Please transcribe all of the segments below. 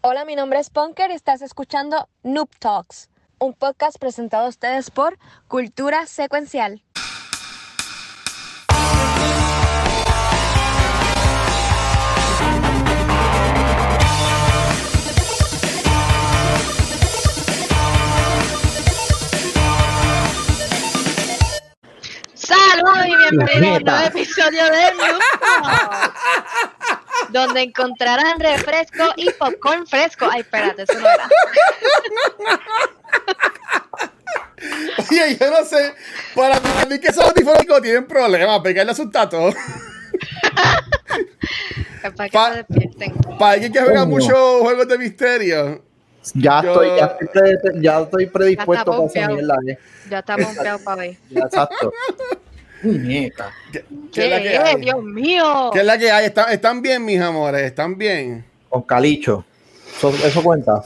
Hola, mi nombre es Punker y estás escuchando Noob Talks, un podcast presentado a ustedes por Cultura Secuencial. Saludos y bienvenidos a un nuevo episodio de Noob Talks, donde encontrarán refresco y popcorn fresco. Ay, espérate, eso no era. Oye, yo no sé, para mí que esos audífonos tienen problemas, pegarle a sus tatos. Para que se despierten. Para alguien que juega muchos juegos de misterio. Ya Yo- estoy, ya estoy, ya estoy predispuesto para esa mierda. eh. Ya está pompeado para ver. Ya, exacto. Muñeca. ¿Qué, qué ¿Qué es la que es? hay? Dios mío. ¿Qué es la que hay? ¿Están, están bien, mis amores? ¿Están bien? Con calicho. Eso, eso cuenta.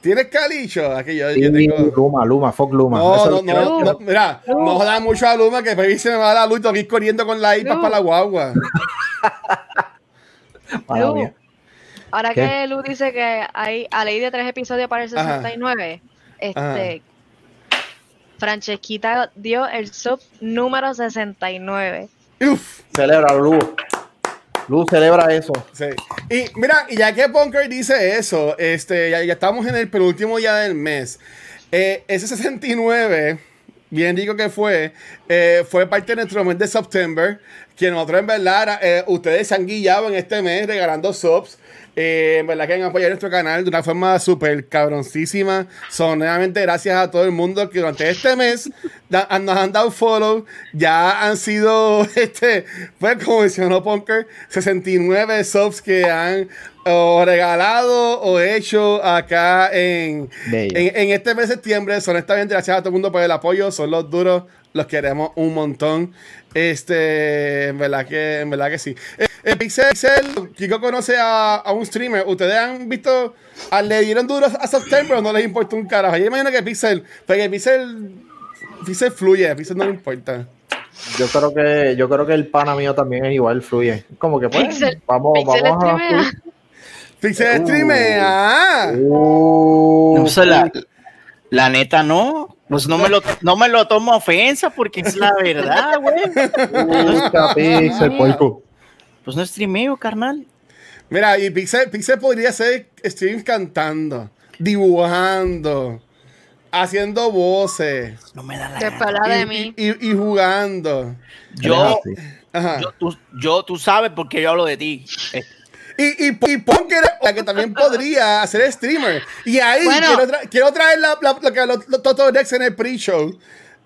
¿Tienes calicho? Aquí yo, Sí, yo tengo... Luma, Luma, fuck Luma. No, Eso no, no, mira, no jodas mucho a Luma que se me va la luz y tengo que ir corriendo con la iPad Lu. para la guagua. Lu. Ahora ¿Qué? que Lu dice que hay a ley de tres episodios para el Ajá. 69, este Francesquita dio el sub número 69. Uf, Celebra, Luz. Luz, celebra eso. sí. Y mira, y ya que Punker dice eso, este, ya, ya estamos en el penúltimo día del mes. Eh, ese 69, bien digo que fue, eh, fue parte de nuestro mes de September, que nosotros en verdad, eh, ustedes se han guiado en este mes regalando subs. Eh, en verdad que han apoyado nuestro canal de una forma súper cabroncísima. Son nuevamente gracias a todo el mundo que durante este mes da- nos han dado follow. Ya han sido, este, pues como mencionó Punker, 69 subs que han o regalado o hecho acá en, en, en este mes de septiembre. Son honestamente gracias a todo el mundo por el apoyo. Son los duros. Los queremos un montón. Este, en verdad que, en verdad que sí. Eh, eh, Pixel, Pixel, Kiko conoce a, a un streamer. ¿Ustedes han visto? a- ¿Le dieron duro a September o no les importa un carajo? Yo imagino que Pixel, porque Pixel, Pixel fluye, Pixel no le importa. Yo creo que, yo creo que el pana mío también es igual, fluye. Como que pues, Pixel- vamos, Pixel vamos a. Pixel Uh. streamea. Uh, No, o sea, la, la neta no. Pues no me lo, no me lo tomo ofensa porque es la verdad, güey. Pues no streameo, carnal. Mira, y Pixel, Pixel podría ser stream cantando, dibujando, haciendo voces No me da la gana. de y, mí. y- y jugando. Yo, yo, tú, yo, tú sabes porque yo hablo de ti. Y, y, y Punker, la que también podría ser streamer. Y ahí Bueno. quiero, tra- quiero traer la, la- lo que los, los Toto Dex en el pre-show.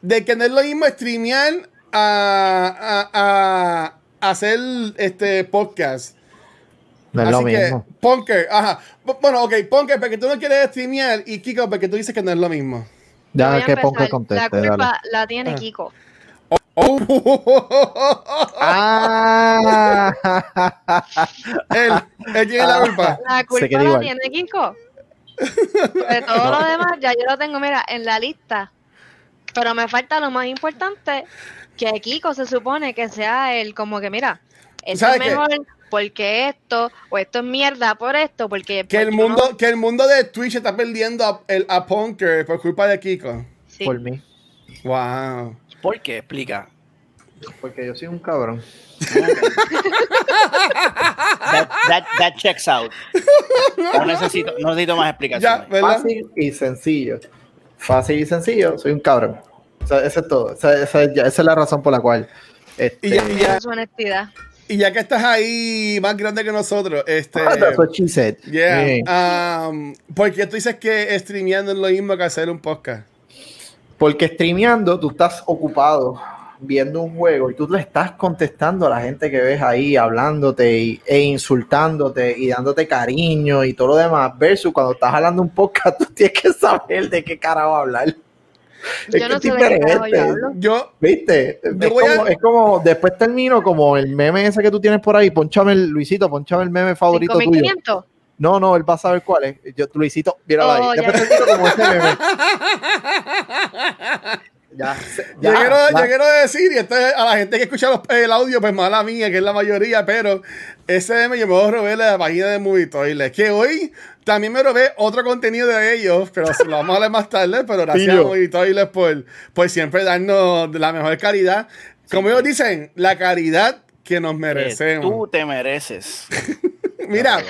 De que no es lo mismo streamear a, a, a hacer este podcast. No es lo Así que, mismo. Punker, ajá. Bu- Bueno, ok, Punker, porque tú no quieres streamear. Y Kiko, porque tú dices que no es lo mismo. Ya que empezar. conteste, La culpa dale. la tiene Ah. Kiko. Oh. Ah, él, él tiene la culpa. La Se culpa la igual. tiene Kiko. De todo lo demás, ya yo lo tengo, mira, en la lista. Pero me falta lo más importante, que Kiko se supone que sea el como que, mira, esto ¿Sabes es qué? mejor porque esto, o esto es mierda por esto, porque... Que el mundo, no- que el mundo de Twitch está perdiendo a, el, a Punker por culpa de Kiko. sí. por mí. Wow. ¿Por qué? Explica. Porque yo soy un cabrón. That, that, that checks out. No necesito, no necesito más Ya, explicaciones. ¿verdad? Fácil y sencillo. Fácil y sencillo, soy un cabrón. O sea, eso es todo. O sea, esa, ya- esa es la razón por la cual. Este, Y ya, y ya- Su honestidad. y ya que estás ahí más grande que nosotros, este. Ah, that's what she said. Yeah. Bien. Um, ¿Por qué tú dices que streameando es lo mismo que hacer un podcast? Porque streameando tú estás ocupado viendo un juego y tú le estás contestando a la gente que ves ahí, hablándote y- e insultándote y dándote cariño y todo lo demás, versus cuando estás hablando un podcast, tú tienes que saber de qué carajo hablar. Es Yo que no es sé yo diferente. Yo, ¿Viste? Yo es, voy a- como, es como, después termino como el meme ese que tú tienes por ahí, ponchame el, Luisito, ponchame el meme favorito tuyo. 5500. No, no, él va a saber cuál es. Yo, Luisito, míralo Oh, ahí. ya. Después termino como ese meme. Ya, Yo, ya, quiero, yo quiero decir, y esto es a la gente que escucha los- el audio, pues mala mía, que es la mayoría, pero ese me llevó a robé la página de Movie Toilet, que hoy también me robé otro contenido de ellos, pero se lo vamos a hablar más tarde, pero gracias a. Movie Toilet por, por siempre darnos la mejor calidad. Como ellos dicen, la caridad que nos Que merecemos. tú te mereces. Mira,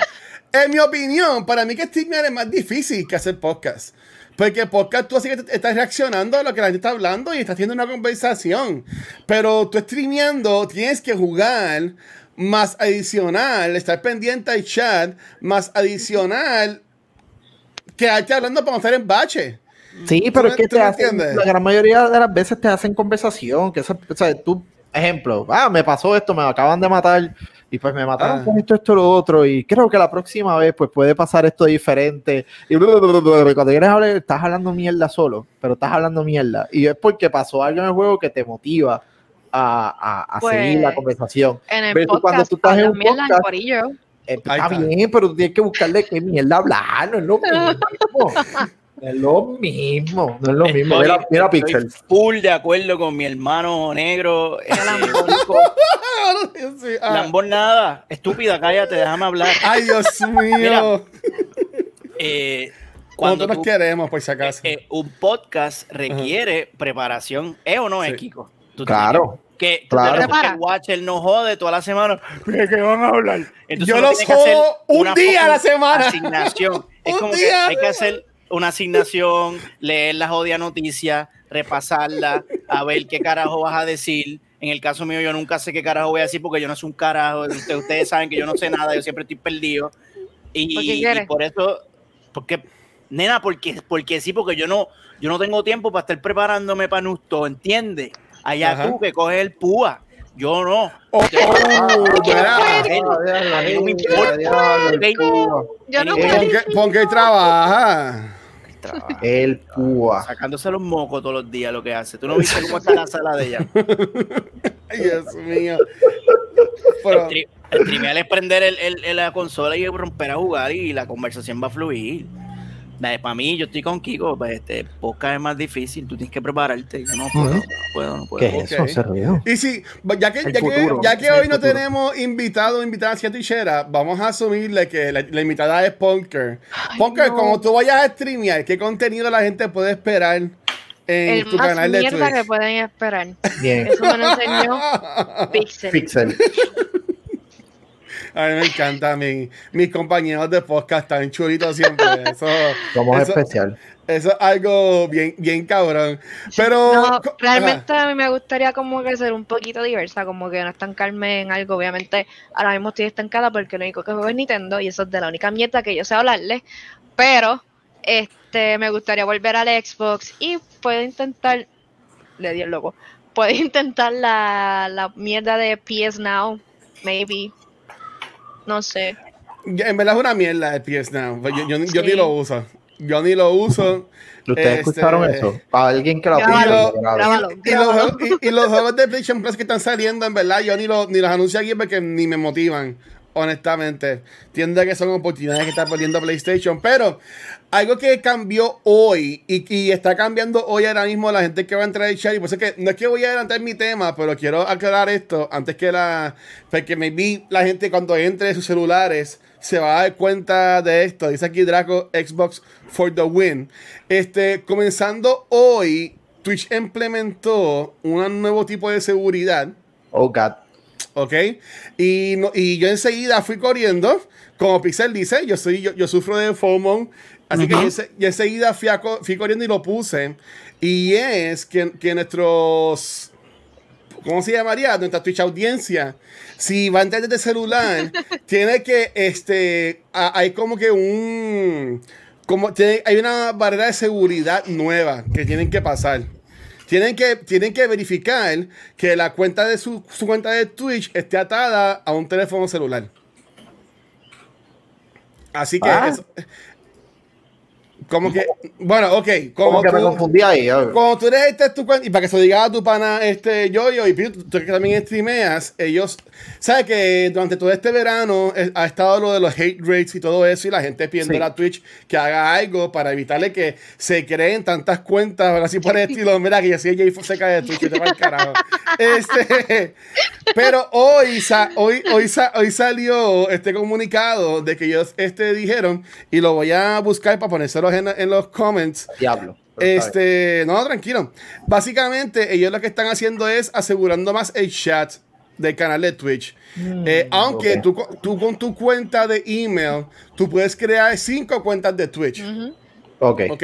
en mi opinión, para mí que streamear es más difícil que hacer podcast. Porque podcast tú así que estás reaccionando a lo que la gente está hablando y estás teniendo una conversación. Pero tú streameando tienes que jugar más adicional, estar pendiente al chat, más adicional quedarte hablando para no estar en bache. Sí, pero ¿Tú es que te hacen, la gran mayoría de las veces te hacen conversación, que eso, o sea, tú, ejemplo, ah, me pasó esto, me acaban de matar, y pues me mataron Ah. con esto, esto, lo otro, y creo que la próxima vez, pues puede pasar esto diferente, y cuando quieres hablar, estás hablando mierda solo, pero estás hablando mierda, y es porque pasó algo en el juego que te motiva a, a- a Pues, seguir la conversación. En el Pero tú cuando podcast, tú estás en un en podcast- corillo. Eh, está está. bien, pero tú tienes que buscarle qué mierda hablar, no es lo mismo. No es lo mismo, no es lo mismo. Mira, Estoy- mira estoy Pixel. full de acuerdo con mi hermano negro. este. Sí, ah. Lambón nada. Estúpida, cállate, déjame hablar. Ay, Dios mío. Eh, Nosotros cuando nos tú- queremos, por si acaso. eh, eh, un podcast requiere preparación, ¿es o no es, Sí. Kiko? Tú Claro. Que, que Claro. tú el Watcher no jode toda la semana. ¿De qué van a hablar? Entonces Yo los que jodo un día a la semana. Asignación. es Un como que día. hay que hacer una asignación, leer la jodida noticia, repasarla, a ver qué carajo vas a decir. En el caso mío, yo nunca sé qué carajo voy a decir porque yo no soy un carajo. Ustedes, ustedes saben que yo no sé nada, yo siempre estoy perdido. Y, ¿Por y eso, porque, nena, porque, porque sí, porque yo no, yo no tengo tiempo para estar preparándome para Nusto, ¿entiendes? Allá Ajá. tú que coges el púa, yo no. Oh, Yo- oh, mira. A mí no me importa. El púa. Sacándose los mocos todos los días lo que hace. ¿Tú no viste cómo está la sala de ella? Ay, Dios mío. Pero, El, tri- el trivial es prender el, el- el- la consola y romper a jugar y la conversación va a fluir. Para mí, yo estoy con Kiko, pues este podcast es más difícil, tú tienes que prepararte. Yo no puedo, no puedo, no puedo. ¿Qué es eso? ¿Se y si, ya que, El ya que, ya que hoy no tenemos invitado o invitada hacia Twitchera, vamos a asumirle que la, la invitada es Punker. Punker, no. como tú vayas a streamear, ¿qué contenido la gente puede esperar en El tu más canal de mierda que Twitch? pueden esperar. Bien. Eso me lo enseñó Pixel. Pixel. A mí me encanta, mi, mis compañeros de podcast están chulitos siempre. Eso, Somos eso- especial. eso es algo bien, bien cabrón. Pero No, realmente a mí me gustaría como que ser un poquito diversa, como que no estancarme en algo. Obviamente, ahora mismo estoy estancada porque lo único que juego es Nintendo y eso es de la única mierda que yo sé hablarle. Pero, este, me gustaría volver al Xbox y puedo intentar, le di el loco, puedo intentar la, la mierda de PS Now, maybe. No sé. En verdad es una mierda el PS Now. Yo, yo, yo Sí. ni lo uso. Yo ni lo uso. ¿Ustedes Este, escucharon eso? Para alguien que lo Grábalo. Y los, y los juegos de PlayStation Plus que están saliendo, en verdad, yo ni, lo- ni los anuncio aquí porque ni me motivan, honestamente. Entiendo que son oportunidades que está perdiendo PlayStation, pero algo que cambió hoy y, y está cambiando hoy ahora mismo la gente que va a entrar al y por eso es que no es que voy a adelantar mi tema, pero quiero aclarar esto antes que la. Porque vi la gente cuando entre sus celulares se va a dar cuenta de esto. Dice aquí Draco Xbox for the win. Este, comenzando hoy, Twitch implementó un nuevo tipo de seguridad. Oh, God. ¿Ok? Y, no- y yo enseguida fui corriendo. Como Pixel dice, yo, soy, yo, yo sufro de FOMO. Así que yo, ense- yo enseguida fui, a fui corriendo y lo puse. Y es que, que nuestros. ¿Cómo se llamaría? Nuestra Twitch audiencia. Si va a entrar desde celular, tiene que. este a- Hay como que un. Como tiene- hay una barrera de seguridad nueva que tienen que pasar. Tienen que, tienen que verificar que la cuenta de su, su cuenta de Twitch esté atada a un teléfono celular. Así que Ah. eso- Como que, bueno, ok. Como, Como que me tú- confundí ahí. Cuando tú eres este tu cuenta, y para que se lo diga a tu pana este yo y Pito, tú, tú que también streameas, ellos, sabes que durante todo este verano eh, ha estado lo de los hate rates y todo eso, y la gente pidiendo Sí. a Twitch que haga algo para evitarle que se creen tantas cuentas, algo así por el estilo. Mira, que yo soy Jay Fonseca de Twitch, te va el carajo. Este, pero hoy, sa- hoy, hoy, sa- hoy salió este comunicado de que ellos este, dijeron, y lo voy a buscar para ponérselos en, en los comments. Diablo. Este, no, tranquilo. Básicamente, ellos lo que están haciendo es asegurando más el chat del canal de Twitch. Eh, aunque ok. tú, co- tú con tu cuenta de email, tú puedes crear cinco cuentas de Twitch. Ok. ¿Ok?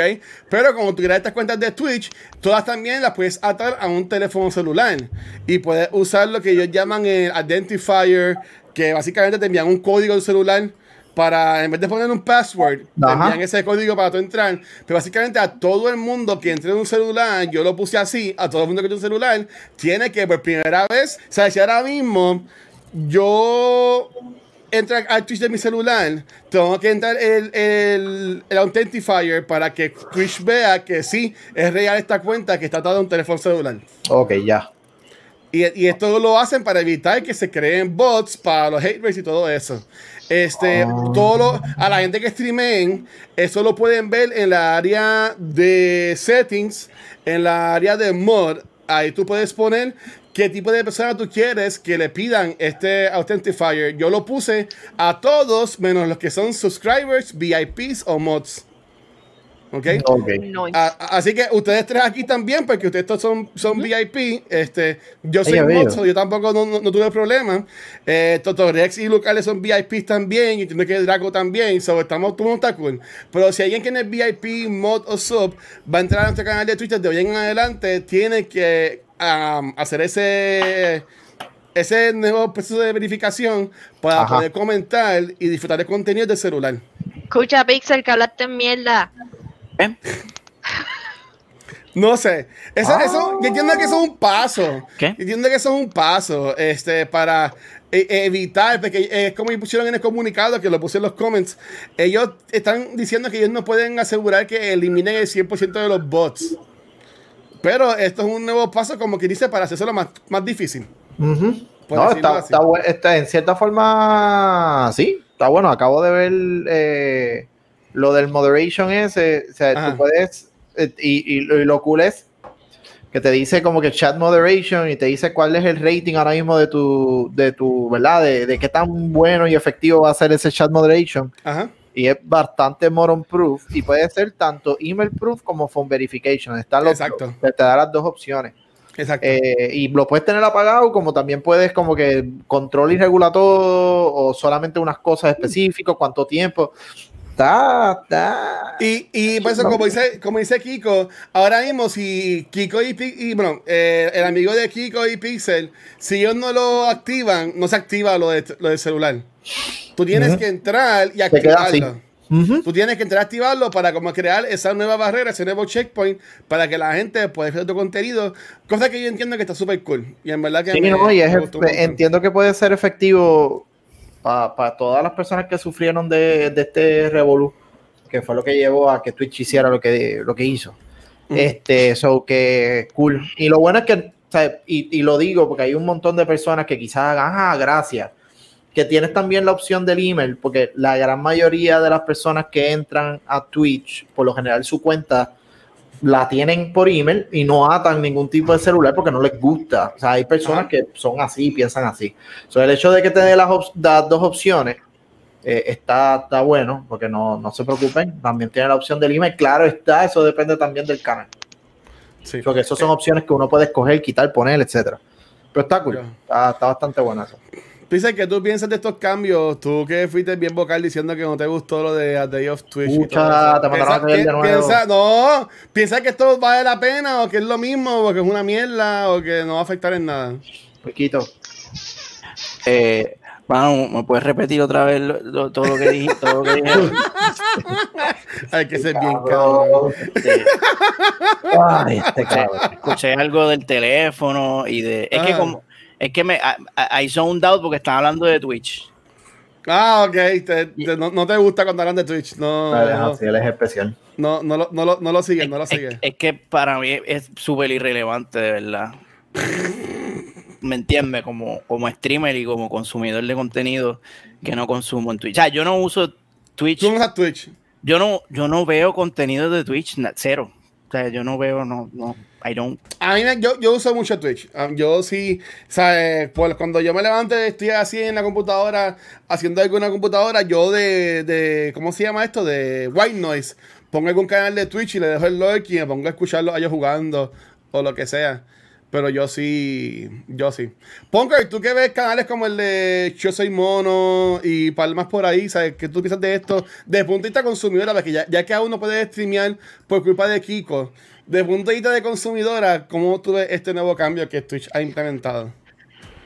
Pero como tú creas estas cuentas de Twitch, todas también las puedes atar a un teléfono celular. Y puedes usar lo que ellos llaman el identifier, que básicamente te envían un código del celular para, en vez de poner un password, Ajá. envían ese código para tú entrar. Pero básicamente a todo el mundo que entre en un celular, yo lo puse así, a todo el mundo que tiene un celular, tiene que por primera vez, o sea, si ahora mismo yo entro al Twitch de mi celular, tengo que entrar el, el, el Authentifier para que Twitch vea que sí es real esta cuenta que está atada a un teléfono celular. Ok, ya. Y, y esto lo hacen para evitar que se creen bots para los hate rates y todo eso. Este, todo lo- a la gente que streameen, eso lo pueden ver en la área de settings, en la área de mod. Ahí tú puedes poner qué tipo de persona tú quieres que le pidan este Authentifier. Yo lo puse a todos menos los que son subscribers, VIPs o mods. ¿Ok? Ok. Nice. A- a- así que ustedes tres aquí también, porque ustedes todos son, son VIP. Este, yo soy so yo tampoco no, no- no tuve problema. Eh, Toto Rex y Lucales son VIPs también. Y entiendo que Draco también. So, estamos, todo está cool. Pero si alguien que no es VIP, mod o sub, va a entrar a nuestro canal de Twitter de hoy en adelante, tiene que um, hacer ese ese nuevo proceso de verificación para Ajá. poder comentar y disfrutar de contenido del celular. Escucha, Pixel, que hablaste en mierda. ¿Eh? No sé. Eso, Ah. eso, yo entiendo que eso es un paso. ¿Qué? Yo entiendo que eso es un paso este, para eh, evitar, porque eh, es como pusieron en el comunicado, que lo puse en los comments. Ellos están diciendo que ellos no pueden asegurar que eliminen el 100% de los bots. Pero esto es un nuevo paso, como que dice, para hacerlo más, más difícil. No, está, está- en cierta forma, sí, está bueno. Acabo de ver eh, lo del moderation ese. O sea, Ajá. tú puedes, eh, y, y lo- y lo cool es que te dice como que chat moderation y te dice cuál es el rating ahora mismo de tu, de tu, ¿verdad? De, de qué tan bueno y efectivo va a ser ese chat moderation. Ajá. Y es bastante moron proof y puede ser tanto email proof como phone verification. Están los Exacto. te, te da las dos opciones. Exacto. Eh, y lo puedes tener apagado, como también puedes como que control y regular todo, o solamente unas cosas específicas, cuánto tiempo. Está, está. Y, y por eso, como dice, como dice Kiko, ahora mismo si Kiko y, y, bueno, eh, el amigo de Kiko y Pixel, si ellos no lo activan, no se activa lo, de, lo del celular. Tú tienes que entrar y activarlo. Ujú. Tú tienes que entrar a activarlo para como crear esa nueva barrera, ese nuevo checkpoint, para que la gente pueda ver tu contenido, cosa que yo entiendo que está súper cool. Y en verdad que Sí, me- no, y es- me gustó un montón. entiendo que puede ser efectivo para todas las personas que sufrieron de, de este revolú, que fue lo que llevó a que Twitch hiciera lo que, lo que hizo. Mm. Este, so que cool. Y lo bueno es que, o sea, y, y lo digo porque hay un montón de personas que quizás hagan, ah, gracias, que tienes también la opción del email, porque la gran mayoría de las personas que entran a Twitch, por lo general su cuenta la tienen por email y no atan ningún tipo de celular porque no les gusta. O sea, hay personas que son así, piensan así. So, el hecho de que te dé las, op- las dos opciones eh, está, está bueno, porque no, no se preocupen. También tiene la opción del email. Claro está, eso depende también del canal. Sí. Porque esas son opciones que uno puede escoger, quitar, poner, etcétera. Pero está cool. Está bastante bueno eso. Dice que tú piensas de estos cambios, tú que fuiste bien vocal diciendo que no te gustó lo de A Day of Twitch. Pucha, te mandaron a de nuevo. piensa- no, piensa que esto vale la pena o que es lo mismo o que es una mierda o que no va a afectar en nada. Poquito. Eh, Manu, ¿me puedes repetir otra vez lo- lo- todo lo que dije? Todo lo que dije? Hay que ser bien cabrón. Este, Ay, este cabrón. escuché algo del teléfono y de. Es que Ah. como. Es que me. I, I zoned out porque están hablando de Twitch. Ah, ok. te- te- no, no te gusta cuando hablan de Twitch. No, Vale, no, no, sí, él es especial. no, no, lo- no, lo- no lo siguen, no lo Es, siguen. es que para mí es súper irrelevante, de verdad. ¿Me entiendes? Como, como streamer y como consumidor de contenido que no consumo en Twitch. O sea, yo no uso Twitch. Tú no usas Twitch. Yo no, yo no veo contenido de Twitch, cero. O sea, yo no veo, no, no, I don't. A mí yo, yo uso mucho Twitch. Ah, Yo sí, ¿sabes? Pues cuando yo me levanto estoy así en la computadora, haciendo algo en la computadora, yo de, de ¿cómo se llama esto? De white noise. Pongo algún canal de Twitch y le dejo el lurk y me pongo a escucharlo a ellos jugando o lo que sea. Pero yo sí, yo sí. Punker, tú que ves canales como el de Yo Soy Mono y palmas por ahí, ¿sabes? ¿Qué tú piensas de esto? Desde punto de vista consumidora, porque ya, ya que aún no puedes streamear por culpa de Kiko, desde punto de vista de consumidora, ¿cómo tú ves este nuevo cambio que Twitch ha implementado?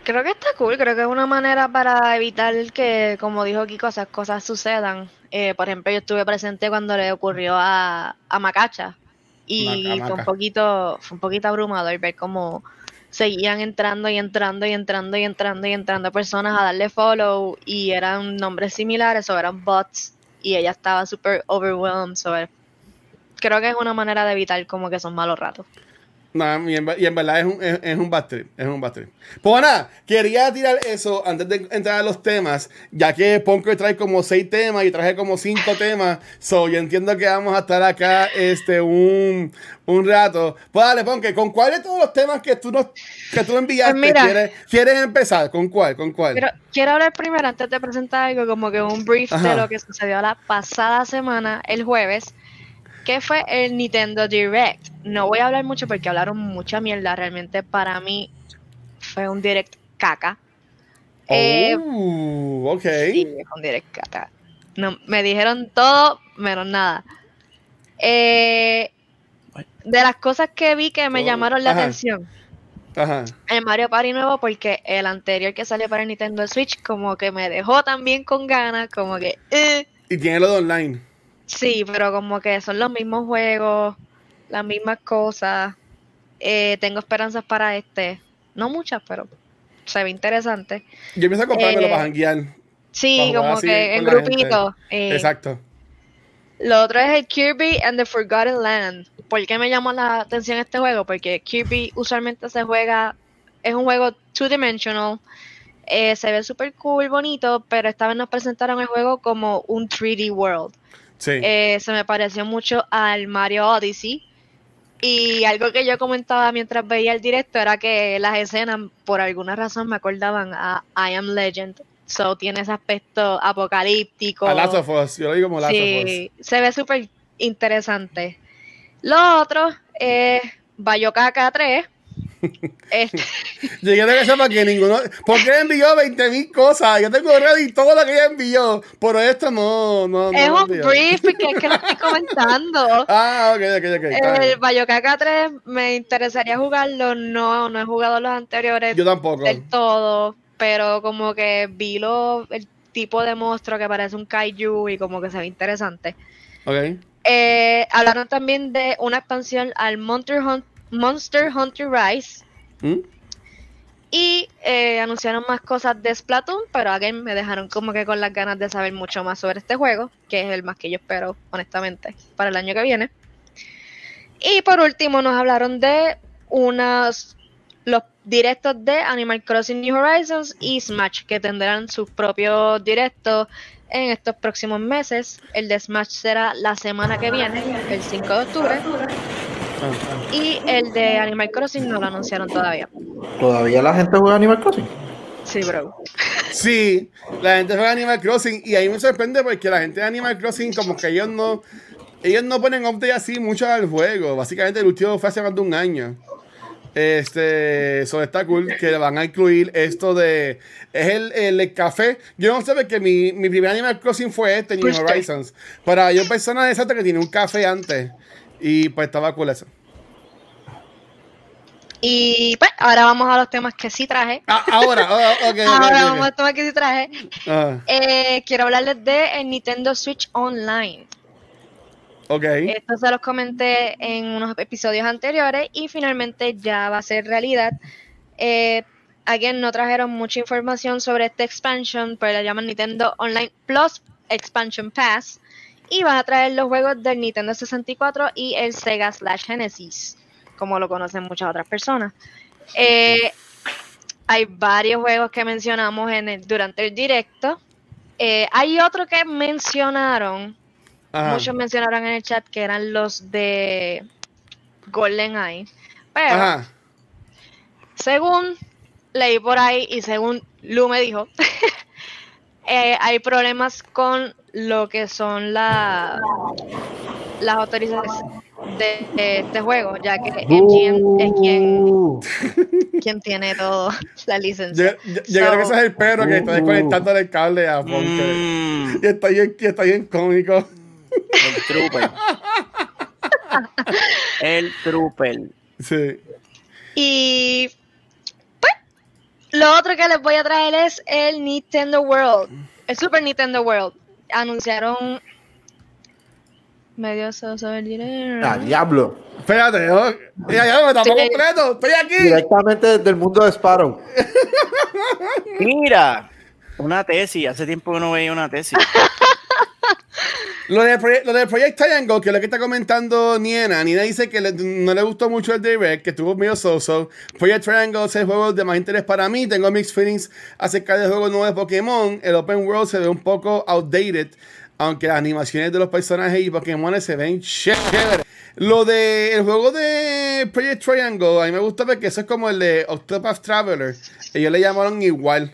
Creo que está cool, creo que es una manera para evitar que, como dijo Kiko, esas cosas sucedan. Eh, por ejemplo, yo estuve presente cuando le ocurrió a, a Macacha y Maca, fue un poquito, fue un poquito abrumador ver cómo seguían entrando y entrando y entrando y entrando y entrando personas a darle follow y eran nombres similares o eran bots y ella estaba súper overwhelmed. so, eh, creo que es una manera de evitar como que son malos ratos. No, y en, ver- y en verdad es un, es, es un bad trip, es un bad trip. Pues nada, quería tirar eso antes de entrar a los temas, ya que Punker trae como seis temas y traje como cinco temas, so yo entiendo que vamos a estar acá este un, un rato. Pues dale, Punker, ¿con cuál de todos los temas que tú nos que tú enviaste Pues mira. quieres, quieres empezar? ¿Con cuál? ¿Con cuál? Pero quiero hablar primero, antes de presentar algo, como que un brief Ajá. de lo que sucedió la pasada semana, el jueves, que fue el Nintendo Direct. No voy a hablar mucho porque hablaron mucha mierda. Realmente para mí fue un Direct caca. Eh, oh, ok. Sí, fue un Direct caca. No, me dijeron todo menos nada. Eh, de las cosas que vi que me Oh, llamaron la ajá. atención. Ajá. el Mario Party nuevo porque el anterior que salió para el Nintendo Switch como que me dejó también con ganas, como que eh, Y tiene lo de online. Sí, pero como que son los mismos juegos, las mismas cosas. Eh, tengo esperanzas para este, no muchas, pero se ve interesante. Yo pienso comprármelo Eh, para janguear. Sí, Para como que en grupito. eh, Exacto. Lo otro es el Kirby and the Forgotten Land. ¿Por qué me llamó la atención este juego? Porque Kirby usualmente se juega, es un juego two-dimensional, eh, se ve súper cool, bonito, pero esta vez nos presentaron el juego como un 3D world. Sí. Eh, se me pareció mucho al Mario Odyssey. Y algo que yo comentaba mientras veía el directo era que las escenas, por alguna razón, me acordaban a I Am Legend. So tiene ese aspecto apocalíptico. a Last of Us. Yo lo digo como Last of Us. Sí, se ve súper interesante. Lo otro es Bayokaka 3. Este, Yo quiero que sepa que ninguno. Porque ella envió 20 mil cosas. Yo tengo ready todo lo que ella envió. Pero esto no. no, es un brief que es que lo estoy comentando. Ah, ok, ok, ok. El bien. Bayokaka 3 me interesaría jugarlo. No, no he jugado los anteriores Yo tampoco. del todo. Pero como que vi lo, el tipo de monstruo que parece un kaiju y como que se ve interesante. Ok. Eh, hablaron también de una expansión al Monster, Hun- Monster Hunter Rise. ¿Mm? Y eh, anunciaron más cosas de Splatoon, pero again me dejaron como que con las ganas de saber mucho más sobre este juego, que es el más que yo espero, honestamente, para el año que viene. Y por último nos hablaron de unos los directos de Animal Crossing New Horizons y Smash, que tendrán sus propios directos en estos próximos meses. El de Smash será la semana que viene, el 5 de octubre, Ah, y el de Animal Crossing no lo anunciaron todavía. ¿Todavía la gente juega Animal Crossing? Sí, bro. Sí, la gente juega Animal Crossing y ahí me sorprende porque la gente de Animal Crossing como que ellos no ellos no ponen update así mucho al juego. Básicamente el último fue hace más de un año. Este, eso está cool que van a incluir esto de es el, el café. Yo no sé porque mi, mi primer Animal Crossing fue este, New. Horizons. Pero hay personas exactas que tiene un café antes y pues estaba cool eso. Y pues ahora vamos a los temas que sí traje. Ah, ahora, oh, ok, ahora vamos a los temas que sí traje. Ah, Eh, quiero hablarles de el Nintendo Switch Online. ok. Esto se los comenté en unos episodios anteriores y finalmente ya va a ser realidad. Eh, again, no trajeron mucha información sobre este expansion, pero la llaman Nintendo Online Plus Expansion Pass. Y van a traer los juegos del Nintendo 64 y el Sega slash Genesis, como lo conocen muchas otras personas. Eh, hay varios juegos que mencionamos en el, durante el directo. Eh, hay otro que mencionaron, Ajá. muchos mencionaron en el chat que eran los de GoldenEye. Pero Ajá. según leí por ahí y según Lu me dijo, eh, hay problemas con lo que son la, las autorizaciones de, de este juego, ya que MGM es quien, Uh, quien tiene todo la licencia. yo- yo creo que ese es el perro que está Uh. desconectando el cable a Bunker. Mm, Y está bien, y está bien cómico. el trooper. el trooper. Sí. Y pues, lo otro que les voy a traer es el Nintendo World, el Super Nintendo World. Anunciaron medio soso el dinero. ah, diablo. Espérate, ¿no? Ya, ya, me tapó Sí. completo. Estoy aquí. Directamente desde el mundo de Sparrow. Mira, una tesis. Hace tiempo que no veía una tesis. Lo de, lo de Project Triangle, que es lo que está comentando Niena. Niena dice que le- no le gustó mucho el direct, que estuvo medio so-so. Project Triangle es el juego de más interés para mí. Tengo mixed feelings acerca del juego nuevo de Pokémon. El Open World se ve un poco outdated, aunque las animaciones de los personajes y Pokémon se ven chévere. Lo de el juego de Project Triangle, a mí me gusta porque eso es como el de Octopath Traveler. Ellos le llamaron igual.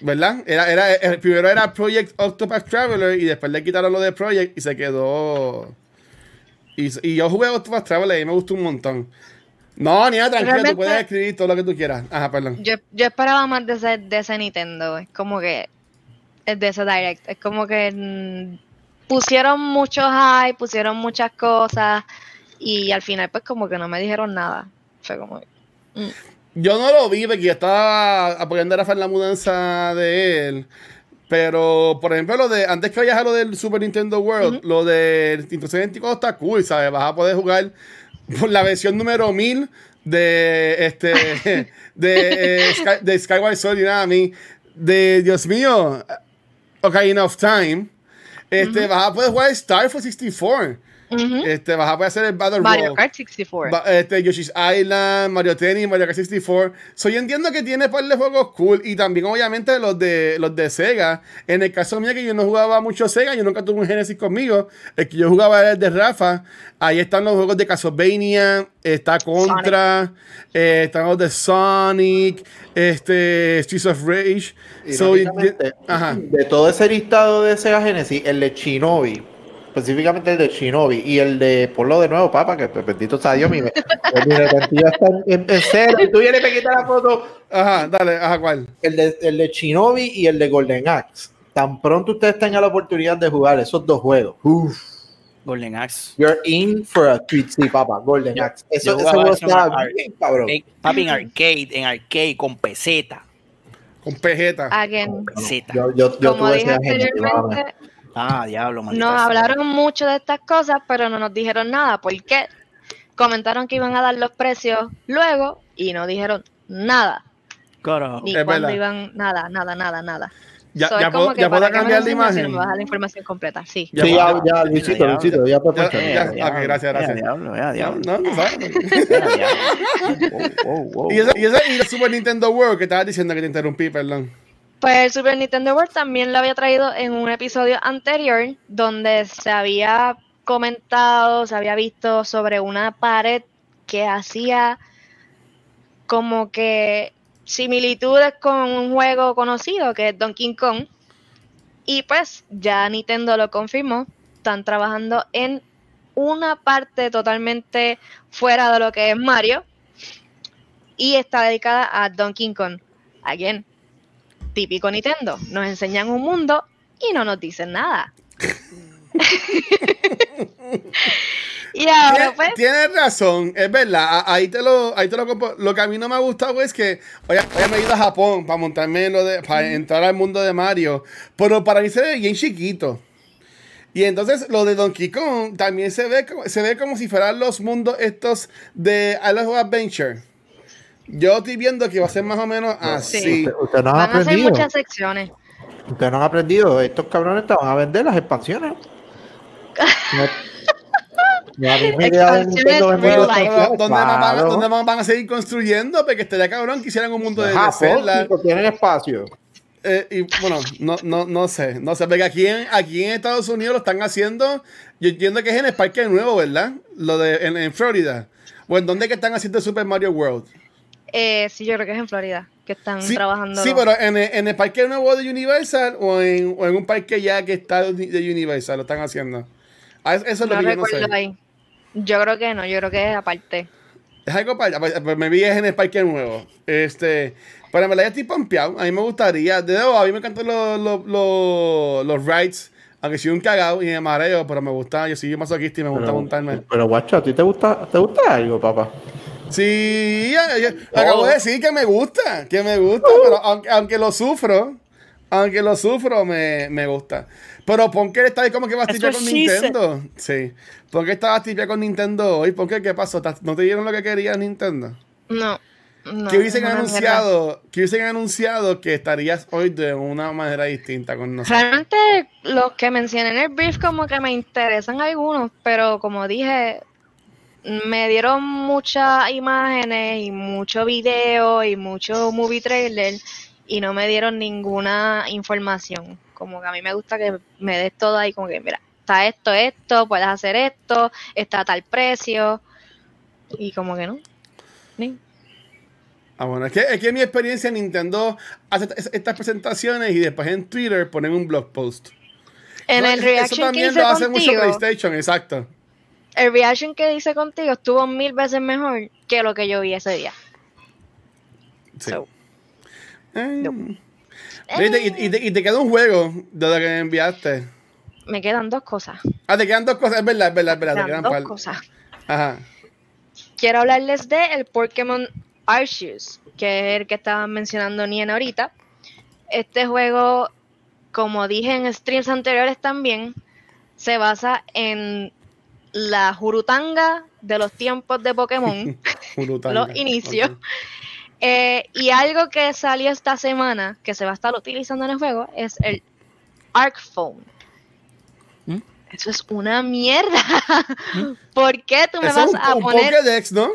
¿Verdad? Era, era, el primero era Project Octopath Traveler y después le quitaron lo de Project y se quedó. Y, y yo jugué Octopath Traveler y me gustó un montón. No, ni nada, tranquilo, tú Realmente- puedes escribir todo lo que tú quieras. Ajá, perdón. Yo, yo esperaba más de ese, de ese Nintendo, es como que es de ese Direct, es como que mm, pusieron mucho hype, pusieron muchas cosas y al final pues como que no me dijeron nada. Fue como mm. Yo no lo vi porque yo estaba apoyando a Rafa en la mudanza de él. Pero, por ejemplo, lo de antes que vayas a lo del Super Nintendo World, lo del Nintendo 64 está cool, ¿sabes? Vas a poder jugar por la versión número 1000 de este de, eh, Sky- de Skyward Sword y nada, a mí. De Dios mío, Ocarina of Time. Este, vas a poder jugar Star for 64. Ujú. Este, vas a poder hacer el Battle Mario. Kart 64. Ba- este, Yoshi's Island, Mario Tennis, Mario Kart 64. So, yo entiendo que tiene par de juegos cool y también obviamente los de los de Sega. En el caso mío que yo no jugaba mucho Sega, yo nunca tuve un Genesis conmigo. El que yo jugaba era el de Rafa. Ahí están los juegos de Castlevania, está Contra, eh, están los de Sonic, este Streets of Rage. So, ajá. De todo ese listado de Sega Genesis, el de Shinobi, específicamente el de Shinobi y el de, ponlo de nuevo, papá, que pues, bendito sea Dios, mi, mi retentiva está en, cero y tú vienes y me quitas la foto. Ajá, dale, ajá, ¿cuál? El de, el de Shinobi y el de Golden Axe. Tan pronto ustedes tengan la oportunidad de jugar esos dos juegos. Uf, Golden Axe. you're in for a treat, sí, papá, Golden Yo- Axe. Eso, eso está arcade. bien, cabrón. En- papi, en arcade, en arcade, con peseta. Con Pejeta. Again, Peseta. Yo, yo, yo como tuve dije anteriormente. Ah, diablo, maldita nos sea. hablaron mucho de estas cosas, pero no nos dijeron nada. ¿Por qué? Comentaron que iban a dar los precios luego y no dijeron nada. Carajo. Ni cuándo verdad. iban, nada, nada, nada, nada. Ya- So, ya puedo- que ya puedo cambiar la imagen. me vas a dar la información completa, sí. Ya Sí, ya, ya, Luisito, Ya, Luisito, ya puedes ya, ya. ok, gracias, gracias. Ya, diablo, ya, No, diablo. no, no. Wow, wow, wow. Y ese, y ese y el Super Nintendo World que estabas diciendo que te interrumpí, perdón. Pues el Super Nintendo World también lo había traído en un episodio anterior donde se había comentado, se había visto sobre una pared que hacía como que similitudes con un juego conocido que es Donkey Kong. Y pues ya Nintendo lo confirmó, están trabajando en una parte totalmente fuera de lo que es Mario y está dedicada a Donkey Kong. Again, típico Nintendo. Nos enseñan un mundo y no nos dicen nada. y ahora pues, tienes razón, es verdad. Ahí te lo, ahí te lo compo- Lo que a mí no me ha gustado es que oye, me he ido a Japón para montarme lo de, para entrar al mundo de Mario. Pero para mí se ve bien chiquito. Y entonces lo de Donkey Kong también se ve, como- se ve como si fueran los mundos estos de Island of Adventure. Yo estoy viendo que va a ser más o menos así. Sí. Ustedes no han Van a hacer aprendido. muchas secciones. Ustedes no han aprendido. Estos cabrones te van a vender las expansiones. No, ¿Dónde, más van, a seguir construyendo? Porque estaría cabrón que hicieran un mundo de, Japón, chicos, tienen espacio. Eh, y bueno, no, no, no sé, no sé, porque aquí en, aquí en Estados Unidos lo están haciendo, yo entiendo que es en el Parque Nuevo, ¿verdad? Lo de en, en Florida. ¿O en dónde que están haciendo Super Mario World? Eh, sí, yo creo que es en Florida que están Sí, trabajando. sí pero en el, en el Parque Nuevo de Universal o en, o en un parque ya que está de Universal lo están haciendo. Ah, es- Eso es lo no que yo no recuerdo sé. ahí. Yo creo que no, yo creo que es aparte. Es algo para pues, pues, me vi es en el Parque Nuevo. Este, pero en verdad ya estoy pompeado. A mí me gustaría. De nuevo, a mí me encantan los, los, los, los rides. Aunque soy un cagado y me mareo, pero me gusta. Yo soy masoquista y me gusta Pero, montarme. pero guacho, ¿a ti te gusta, te gusta algo, papá? Sí, Oh. acabo de decir que me gusta. Que me gusta, pero aunque, aunque lo sufro. Aunque lo sufro, me, me gusta. Pero Ponker está ahí como que va a tipear con. Nintendo. Sí. Ponker estaba tipear con Nintendo hoy. Ponker, ¿qué pasó? ¿No te dieron lo que quería Nintendo? No. no que hubiesen anunciado, que hubiesen anunciado que estarías hoy de una manera distinta con nosotros. Realmente los que mencioné en el brief como que me interesan algunos, pero como dije, me dieron muchas imágenes y mucho video y mucho movie trailer y no me dieron ninguna información. Como que a mí me gusta que me des todo ahí, como que mira, está esto, esto, puedes hacer esto, está a tal precio y como que no. Ni- Ah, bueno, es que, es que mi experiencia en Nintendo hace est- estas presentaciones y después en Twitter ponen un blog post. En No, el eso reaction que también hice lo hace mucho PlayStation, exacto. El reaction que hice contigo estuvo mil veces mejor que lo que yo vi ese día. Sí. So, Eh, no. y, te, y te- y te queda un juego de lo que me enviaste. me quedan dos cosas. Ah, te quedan dos cosas, es verdad, es verdad, es verdad. Me Te quedan dos cosas. Ajá. Quiero hablarles de el Pokémon Arceus, que es el que estaban mencionando Nien ahorita. Este juego, como dije en streams anteriores también, se basa en la Jurutanga de los tiempos de Pokémon. Los inicios. Eh, y algo que salió esta semana, que se va a estar utilizando en el juego, es el Arc Phone. ¿Mm? Eso es una mierda. ¿Por qué tú me Eso vas un, a un poner Pokédex, ¿no?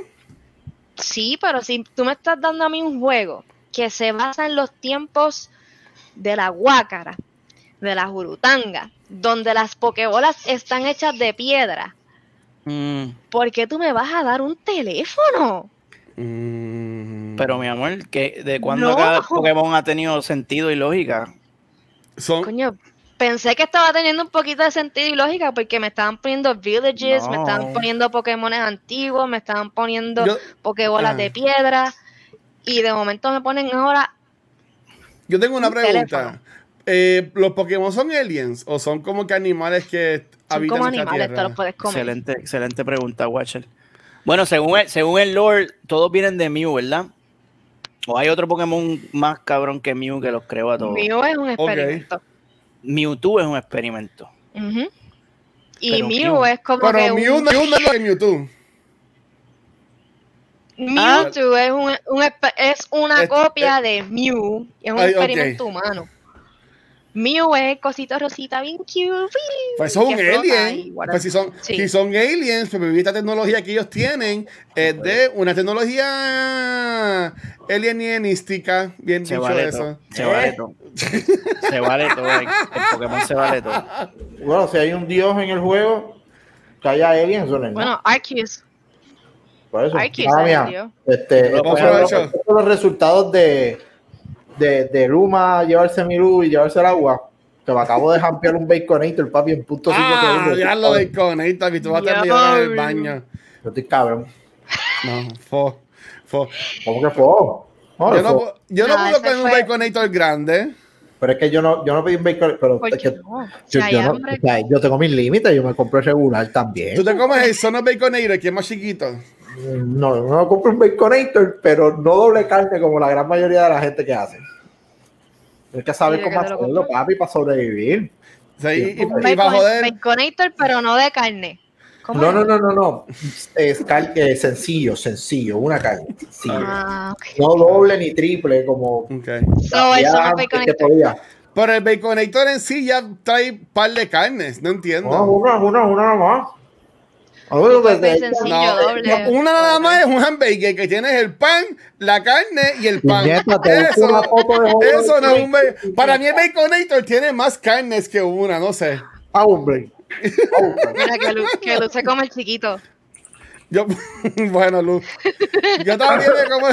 Sí, pero si tú me estás dando a mí un juego que se basa en los tiempos de la guácara, de la jurutanga, donde las pokebolas están hechas de piedra, Mm, ¿por qué tú me vas a dar un teléfono? Mm. pero mi amor, que ¿de cuándo No. cada Pokémon ha tenido sentido y lógica? Son, Coño, pensé que estaba teniendo un poquito de sentido y lógica porque me estaban poniendo villages, me estaban poniendo Pokémones antiguos, me estaban poniendo Yo- pokebolas ah. de piedra y de momento me ponen ahora Yo tengo una Un pregunta. teléfono. Eh, ¿Los Pokémon son aliens o son como que animales que son habitan como animales, te tierra? los puedes comer. Excelente, excelente pregunta, Watcher. Bueno, según el, según el lore, todos vienen de Mew, ¿verdad? ¿O hay otro Pokémon más cabrón que Mew que los creó a todos? Mew es un experimento. Mewtwo es un experimento. Y Mew, Mew. es como que Pero Mew, un, no- Mew no es lo Mewtwo. Mewtwo es, un, es una Es- copia de Mew, es un Ay, experimento humano. Mew es el cosito rosita bien cute. Pues eso es un que flota alien. y whatever. Pues si son, Sí. si son aliens, pues esta tecnología que ellos tienen es de una tecnología alienística. Bien Se dicho vale eso. todo. Se vale todo. Se vale todo. El Pokémon se vale todo. Bueno, si hay un dios en el juego, que haya aliens, no. Bueno, Arceus. Por eso. Arceus Ah, mira, este, son estos son los resultados de, de, de Luma llevarse mi luz y llevarse el agua. Que me acabo de jampear un Baconator, papi, en punto cinco Ah, segundos. ya lo Connector, y tú vas a estar en el baño. Yo estoy cabrón. No, fo, fo. ¿Cómo que fue? No, Yo no, yo no puedo comer un Baconator grande. Pero es que yo no, yo no pedí un Baconator, pero ¿Por es qué que no? Si yo, no- hambre. o sea, yo tengo mis límites, yo me compro el regular también. Tú te comes el Sono Baconator, que es más chiquito. No, no compro un Baconator, pero no doble carne como la gran mayoría de la gente que hace. Tienes que saber ¿Y de cómo hacerlo, papi, para sobrevivir. Sea, y, y, Un Baconator, pero no de carne. ¿Cómo No, no, no, no, no. Es eh, sencillo, sencillo, una calle. Sí. Ah. No doble ni triple como Ok. So, que podía. Pero el Baconator en sí ya trae par de carnes, no entiendo. No, una, una, una nada más. A ver, Pues, sencillo, No, doble. no, una nada más es un hamburger que tienes el pan, la carne y el pan. Eso, una foto de Hot eso no es un Wheels. ba- Para mí el Baconator tiene más carnes que una, no sé. Ah, hombre. Ah, hombre. Mira que Lu, que Lu se come el chiquito. Yo, bueno, Luz. Yo también me como.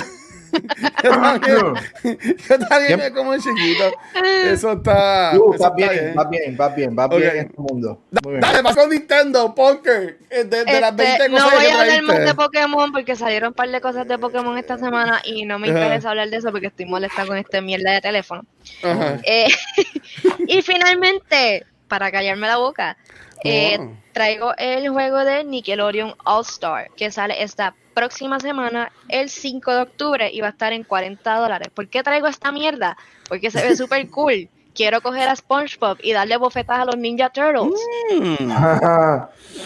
Yo también, yo también me como el chiquito. Eso está. Eso vas está bien, vas bien, vas bien, vas Ok. bien en este mundo. Bien. Dale, con Nintendo, Punker. eh, De, de las 20 Este, cosas no voy que a hablar más de Pokémon porque salieron un par de cosas de Pokémon esta semana y no me Ajá. interesa hablar de eso porque estoy molesta con este mierda de teléfono. Eh, y finalmente, para callarme la boca, eh, Oh. traigo el juego de Nickelodeon All Star que sale esta próxima semana, el 5 de octubre, y va a estar en 40 dólares. ¿Por qué traigo esta mierda? Porque se ve súper cool. Quiero coger a SpongeBob y darle bofetas a los Ninja Turtles. Mm.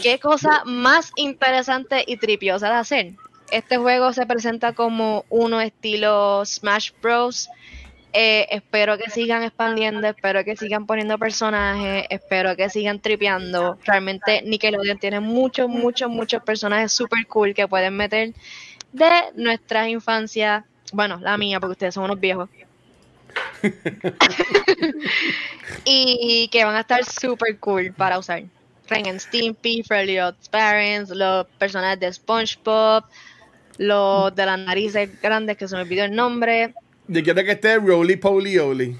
¿Qué cosa más interesante y tripiosa de hacer? Este juego se presenta como uno estilo Smash Bros. Eh, espero que sigan expandiendo, espero que sigan poniendo personajes, espero que sigan tripeando. Realmente Nickelodeon tiene muchos, muchos, muchos personajes super cool que pueden meter de nuestras infancias. Bueno, la mía, porque ustedes son unos viejos. y que van a estar super cool para usar. Ren and Stimpy, Fairly Odd Parents, los personajes de SpongeBob, los de las narices grandes que se me olvidó el nombre. Yo quiero que esté Roly Poly Oly.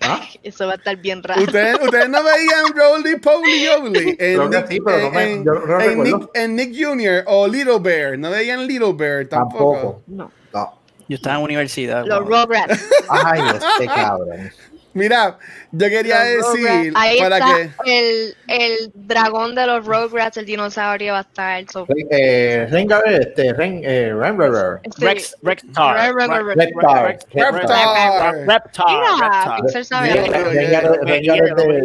¿Ah? Eso va a estar bien raro. ¿Ustedes, ustedes no veían Roly Poly Oly? En. Nick, Jr. o Little Bear. ¿No veían Little Bear tampoco? Tampoco. No. No. Yo estaba en universidad. Los. Rugrats. Ay, este cabrón. Mira, yo quería Los decir. Ahí para está que... el, el dragón de los Rugrats, el dinosaurio va a estar. so- Eh, este, Ren, eh, Rengar. este- Rex, Rextar. Re- re- re- Reptar. Reptar.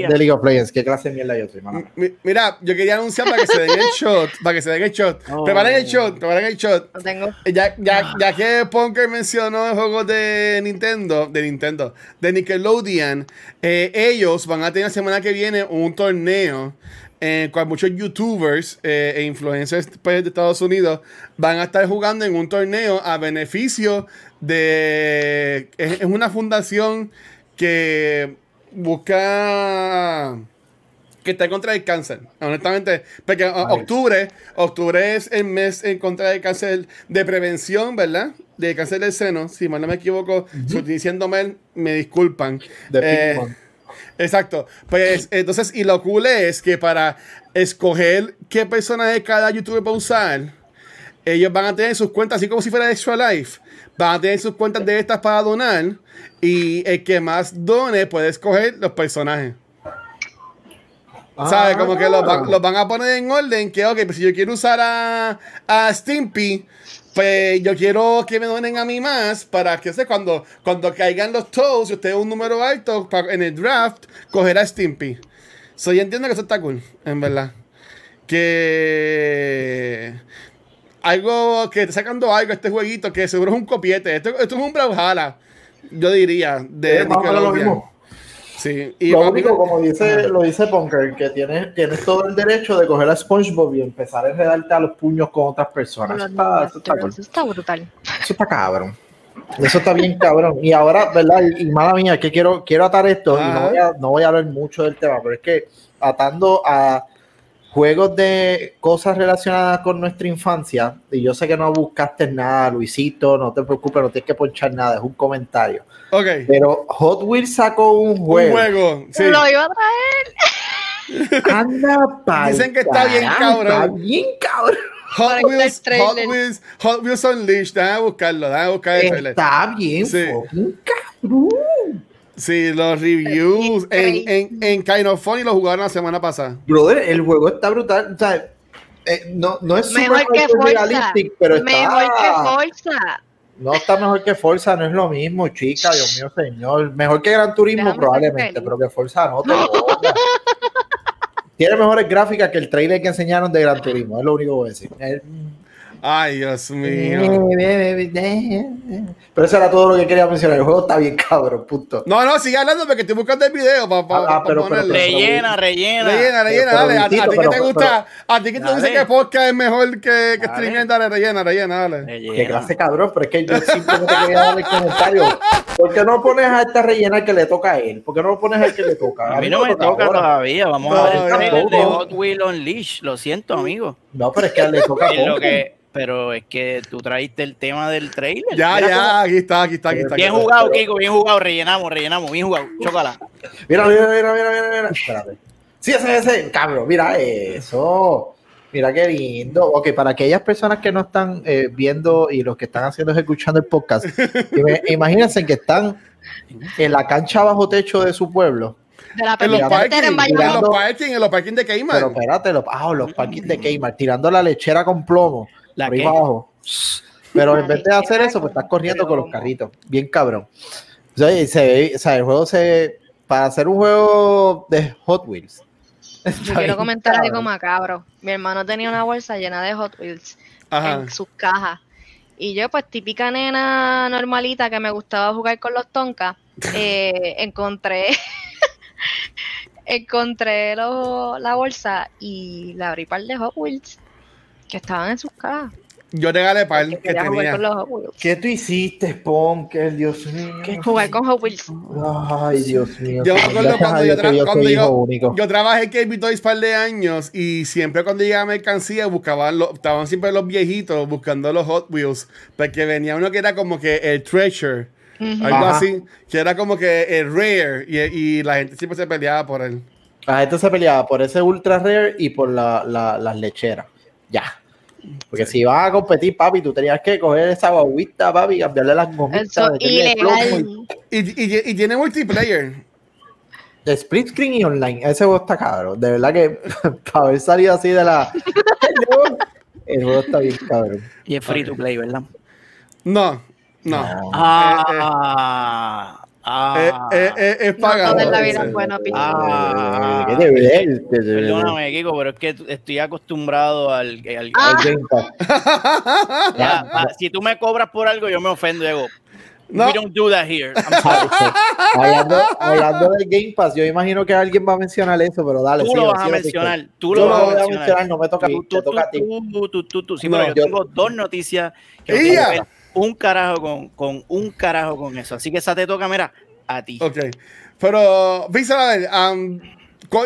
De, League of Legends. ¿Qué clase de mierda yo soy, mano? Mira, yo quería anunciar para que se den el shot, para que se den el shot. Preparen el shot, preparen el shot. Lo tengo. Ya, ya, ya que Punker mencionó el juego de Nintendo, de Nintendo, de Nickelodeon, eh, ellos van a tener la semana que viene un torneo en el cual muchos youtubers eh, e influencers pues, de Estados Unidos van a estar jugando en un torneo a beneficio de... Es, es una fundación que busca que está en contra del cáncer. Honestamente, porque octubre, octubre es el mes en contra del cáncer de prevención, ¿verdad? De cáncer del seno. Si mal no me equivoco, si estoy diciendo mal, me disculpan. De Eh. Exacto. Pues entonces, y lo cool es que para escoger qué personaje cada youtuber va a usar, ellos van a tener sus cuentas, así como si fuera Extra Life, van a tener sus cuentas de estas para donar y el que más done puede escoger los personajes. ¿Sabes? Como que los van, los van a poner en orden. Que, ok, pues si yo quiero usar a, a Stimpy, pues yo quiero que me donen a mí más para que, sé, cuando, cuando caigan los toes y usted es un número alto en el draft, coger a Stimpy. So, yo entiendo que eso está cool, en verdad. Que algo que te sacando algo este jueguito que seguro es un copiete. Esto, esto es un Brawlhalla, yo diría, de Es más Sí, y Lo único, como dice, lo dice Punker, que tienes, tienes todo el derecho de coger a SpongeBob y empezar a enredarte a los puños con otras personas. Eso está, eso está, brutal. Eso está cabrón. Eso está bien cabrón. Y ahora, ¿verdad? Y, y mala mía, que quiero, quiero atar esto y voy, a, no voy a hablar mucho del tema, pero es que atando a juegos de cosas relacionadas con nuestra infancia, y yo sé que no buscaste nada, Luisito, no te preocupes, no tienes que ponchar nada, es un comentario. Ok. Pero Hot Wheels sacó un Un juego. juego. sí. Lo iba a traer. Anda pa'l Dicen que está bien cabrón. Está bien cabrón. Hot Para Wheels, Hot. Wheels, Hot Wheels Unleashed. Déjame buscarlo, déjame buscar el trailer. Está bien Sí. cabrón. Sí, los reviews en, en, en Kind of Funny lo jugaron la semana pasada. Brother, el juego está brutal. O sea, eh, no, no es Mejor super que Forza. pero está, Mejor que Forza. no está mejor que Forza, no es lo mismo, chica, Dios mío, señor. Mejor que Gran Turismo, Déjame probablemente, pero que Forza no te. Tiene mejores gráficas que el trailer que enseñaron de Gran Turismo, es lo único que voy a decir. Ay, Dios mío. Pero eso era todo lo que quería mencionar. El juego está bien cabrón, punto. No, no, sigue hablando porque estoy buscando el video para Ah, pero-. Rellena, rellena. Rellena, rellena, dale. A, a ti que te gusta, a ti que te dice que podcast es mejor que, que Dale. streaming, dale, rellena, rellena, dale. Qué Rellena. clase cabrón, pero es que yo simplemente quería darle el comentario. ¿Por qué no pones a esta rellena que le toca a él? ¿Por qué no lo pones al que le toca? A mí no me toca todavía. Vamos No, a ver el de. Hot Wheels Unleashed. Lo siento, amigo. No, pero es que le toca poco. que, pero es que tú traíste el tema del trailer. Ya, ya, cómo- aquí está, aquí está, aquí está. Bien aquí está. jugado, Kiko, bien jugado. Rellenamos, rellenamos, bien jugado. Chócala. Mira, mira, mira, mira, mira, mira. Espérate. Sí, ese, ese, cabrón, mira eso. Mira qué lindo. Ok, para aquellas personas que no están eh, viendo y los que están haciendo es escuchando el podcast, imagínense que están en la cancha bajo techo de su pueblo. De la En los en los parking, en los parking de Pero Cayman. espérate, los, ah, los parkings de Kmart, tirando la lechera con plomo. ¿La por ahí qué? para abajo. Pero en vez de hacer eso, pues estás corriendo con los carritos. Bien cabrón. O sea, y se ve- o sea, el juego se. Para hacer un juego de Hot Wheels. Yo quiero comentar algo cabrón. macabro. Mi hermano tenía una bolsa llena de Hot Wheels Ajá. en sus cajas. Y yo, pues típica nena normalita que me gustaba jugar con los tonkas, eh, encontré encontré lo- la bolsa y le abrí par de Hot Wheels que estaban en sus cajas. Yo regalé par Que que tenía. con los Hot Wheels. ¿Qué tú hiciste, Ponker? Dios mío. Jugar con Hot Wheels. Ay, Dios mío. Yo me acuerdo cuando yo, tra- que yo cuando yo- yo trabajé en KB Toys par de años y siempre cuando llegaba mercancía buscaban los, estaban siempre los viejitos buscando los Hot Wheels porque venía uno que era como que el treasure, Algo Ajá. así, que era como que el rare y, y la gente siempre se peleaba por él. La gente se peleaba por ese ultra rare y por la, la- las lecheras. Ya. Porque si ibas a competir, papi, tú tenías que coger esa guaguita, papi, y cambiarle las gomitas. Y- ilegal. Y, y- y tiene multiplayer. De split screen y online. Ese juego está cabrón. De verdad que para haber salido así de la. El juego está bien cabrón. Y es free to play, ¿verdad? No, no. No. Ah, ah, Eh, eh, eh, es No pagado. Ah. Perdóname, Kiko, pero es que estoy acostumbrado al. al- Ah. al. Ya, ah, si tú me cobras por algo, yo me ofendo. Digo, No. we don't do that here. I'm sorry. hablando, hablando del Game Pass, yo imagino que alguien va a mencionar eso, pero dale. Tú sigue, lo vas a mencionar. sigue. Tú Yo lo vas a voy mencionar. no me toca a mí, Tú, te tú, toca a ti. tú, tú, tú, tú, tú. Sí, No, pero yo, yo- tengo dos noticias que un carajo con, con un carajo con eso. Así que esa te toca, mira, a ti. Ok. Pero, ver, um,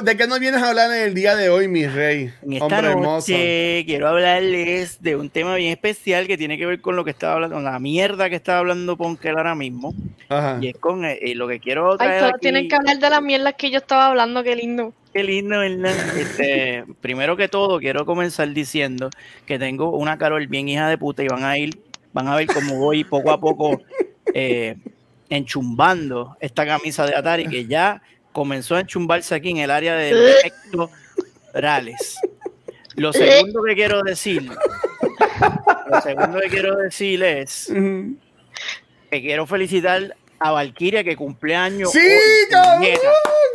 ¿de qué nos vienes a hablar en el día de hoy, mi rey? En esta Hombre hermoso. noche quiero hablarles de un tema bien especial que tiene que ver con lo que estaba hablando, con la mierda que estaba hablando Ponkel ahora mismo. Ajá. Y es con eh, lo que quiero Ay, traer todos aquí. tienen que hablar de las mierdas que yo estaba hablando, qué lindo. Qué lindo, ¿verdad? Este, primero que todo, quiero comenzar diciendo que tengo una Carol bien hija de puta y van a ir, van a ver cómo voy poco a poco eh, enchumbando esta camisa de Atari que ya comenzó a enchumbarse aquí en el área de efectos orales. Lo segundo que quiero decir, lo segundo que quiero decir es que quiero felicitar a Valkyria que cumpleaños. ¡Sí, cabrón!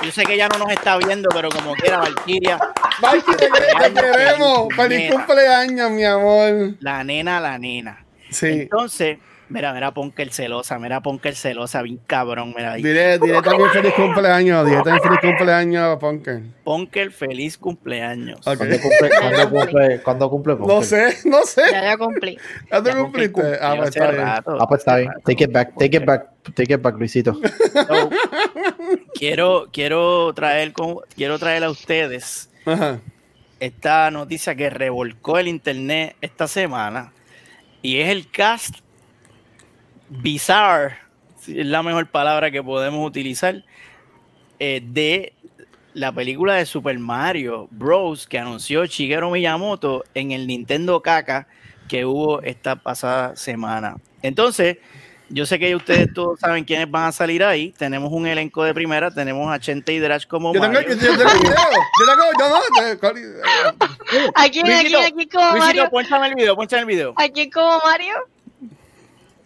Yo sé que ella no nos está viendo, pero como quiera, Valkyria, Mikey, te, queremos. Feliz cumpleaños, mi amor. la nena, la nena. Sí. Entonces, mira, mira, Ponker celosa, mira, Ponker celosa, bien cabrón, mira ahí. Dile, dile también feliz cumpleaños. Dile también feliz cumpleaños a Punker. Ponker, feliz cumpleaños. ¿Cuándo cumple? ¿Cuándo cumple? ¿Cuándo cumple? No sé, no sé. Ya ya cumplí. ¿Ya te cumpliste? Ah, pues hace está bien. Ah, pues está bien. Take it back, take it back, take it back, Luisito. So, quiero, quiero traer con, quiero traer a ustedes Ajá. esta noticia que revolcó el internet esta semana y es el cast bizarre, es la mejor palabra que podemos utilizar, eh, de la película de Super Mario Bros. que anunció Shigeru Miyamoto en el Nintendo Caca que hubo esta pasada semana. Entonces, yo sé que ustedes todos saben quiénes van a salir ahí. Tenemos un elenco de primera, tenemos a Chente y Drash como Yo tengo, Mario. yo, yo tengo el video. Yo tengo, yo no. te- Aquí, aquí, Luisito, aquí como Luisito, Mario. ponchame el video, ponchame el video. Aquí como Mario.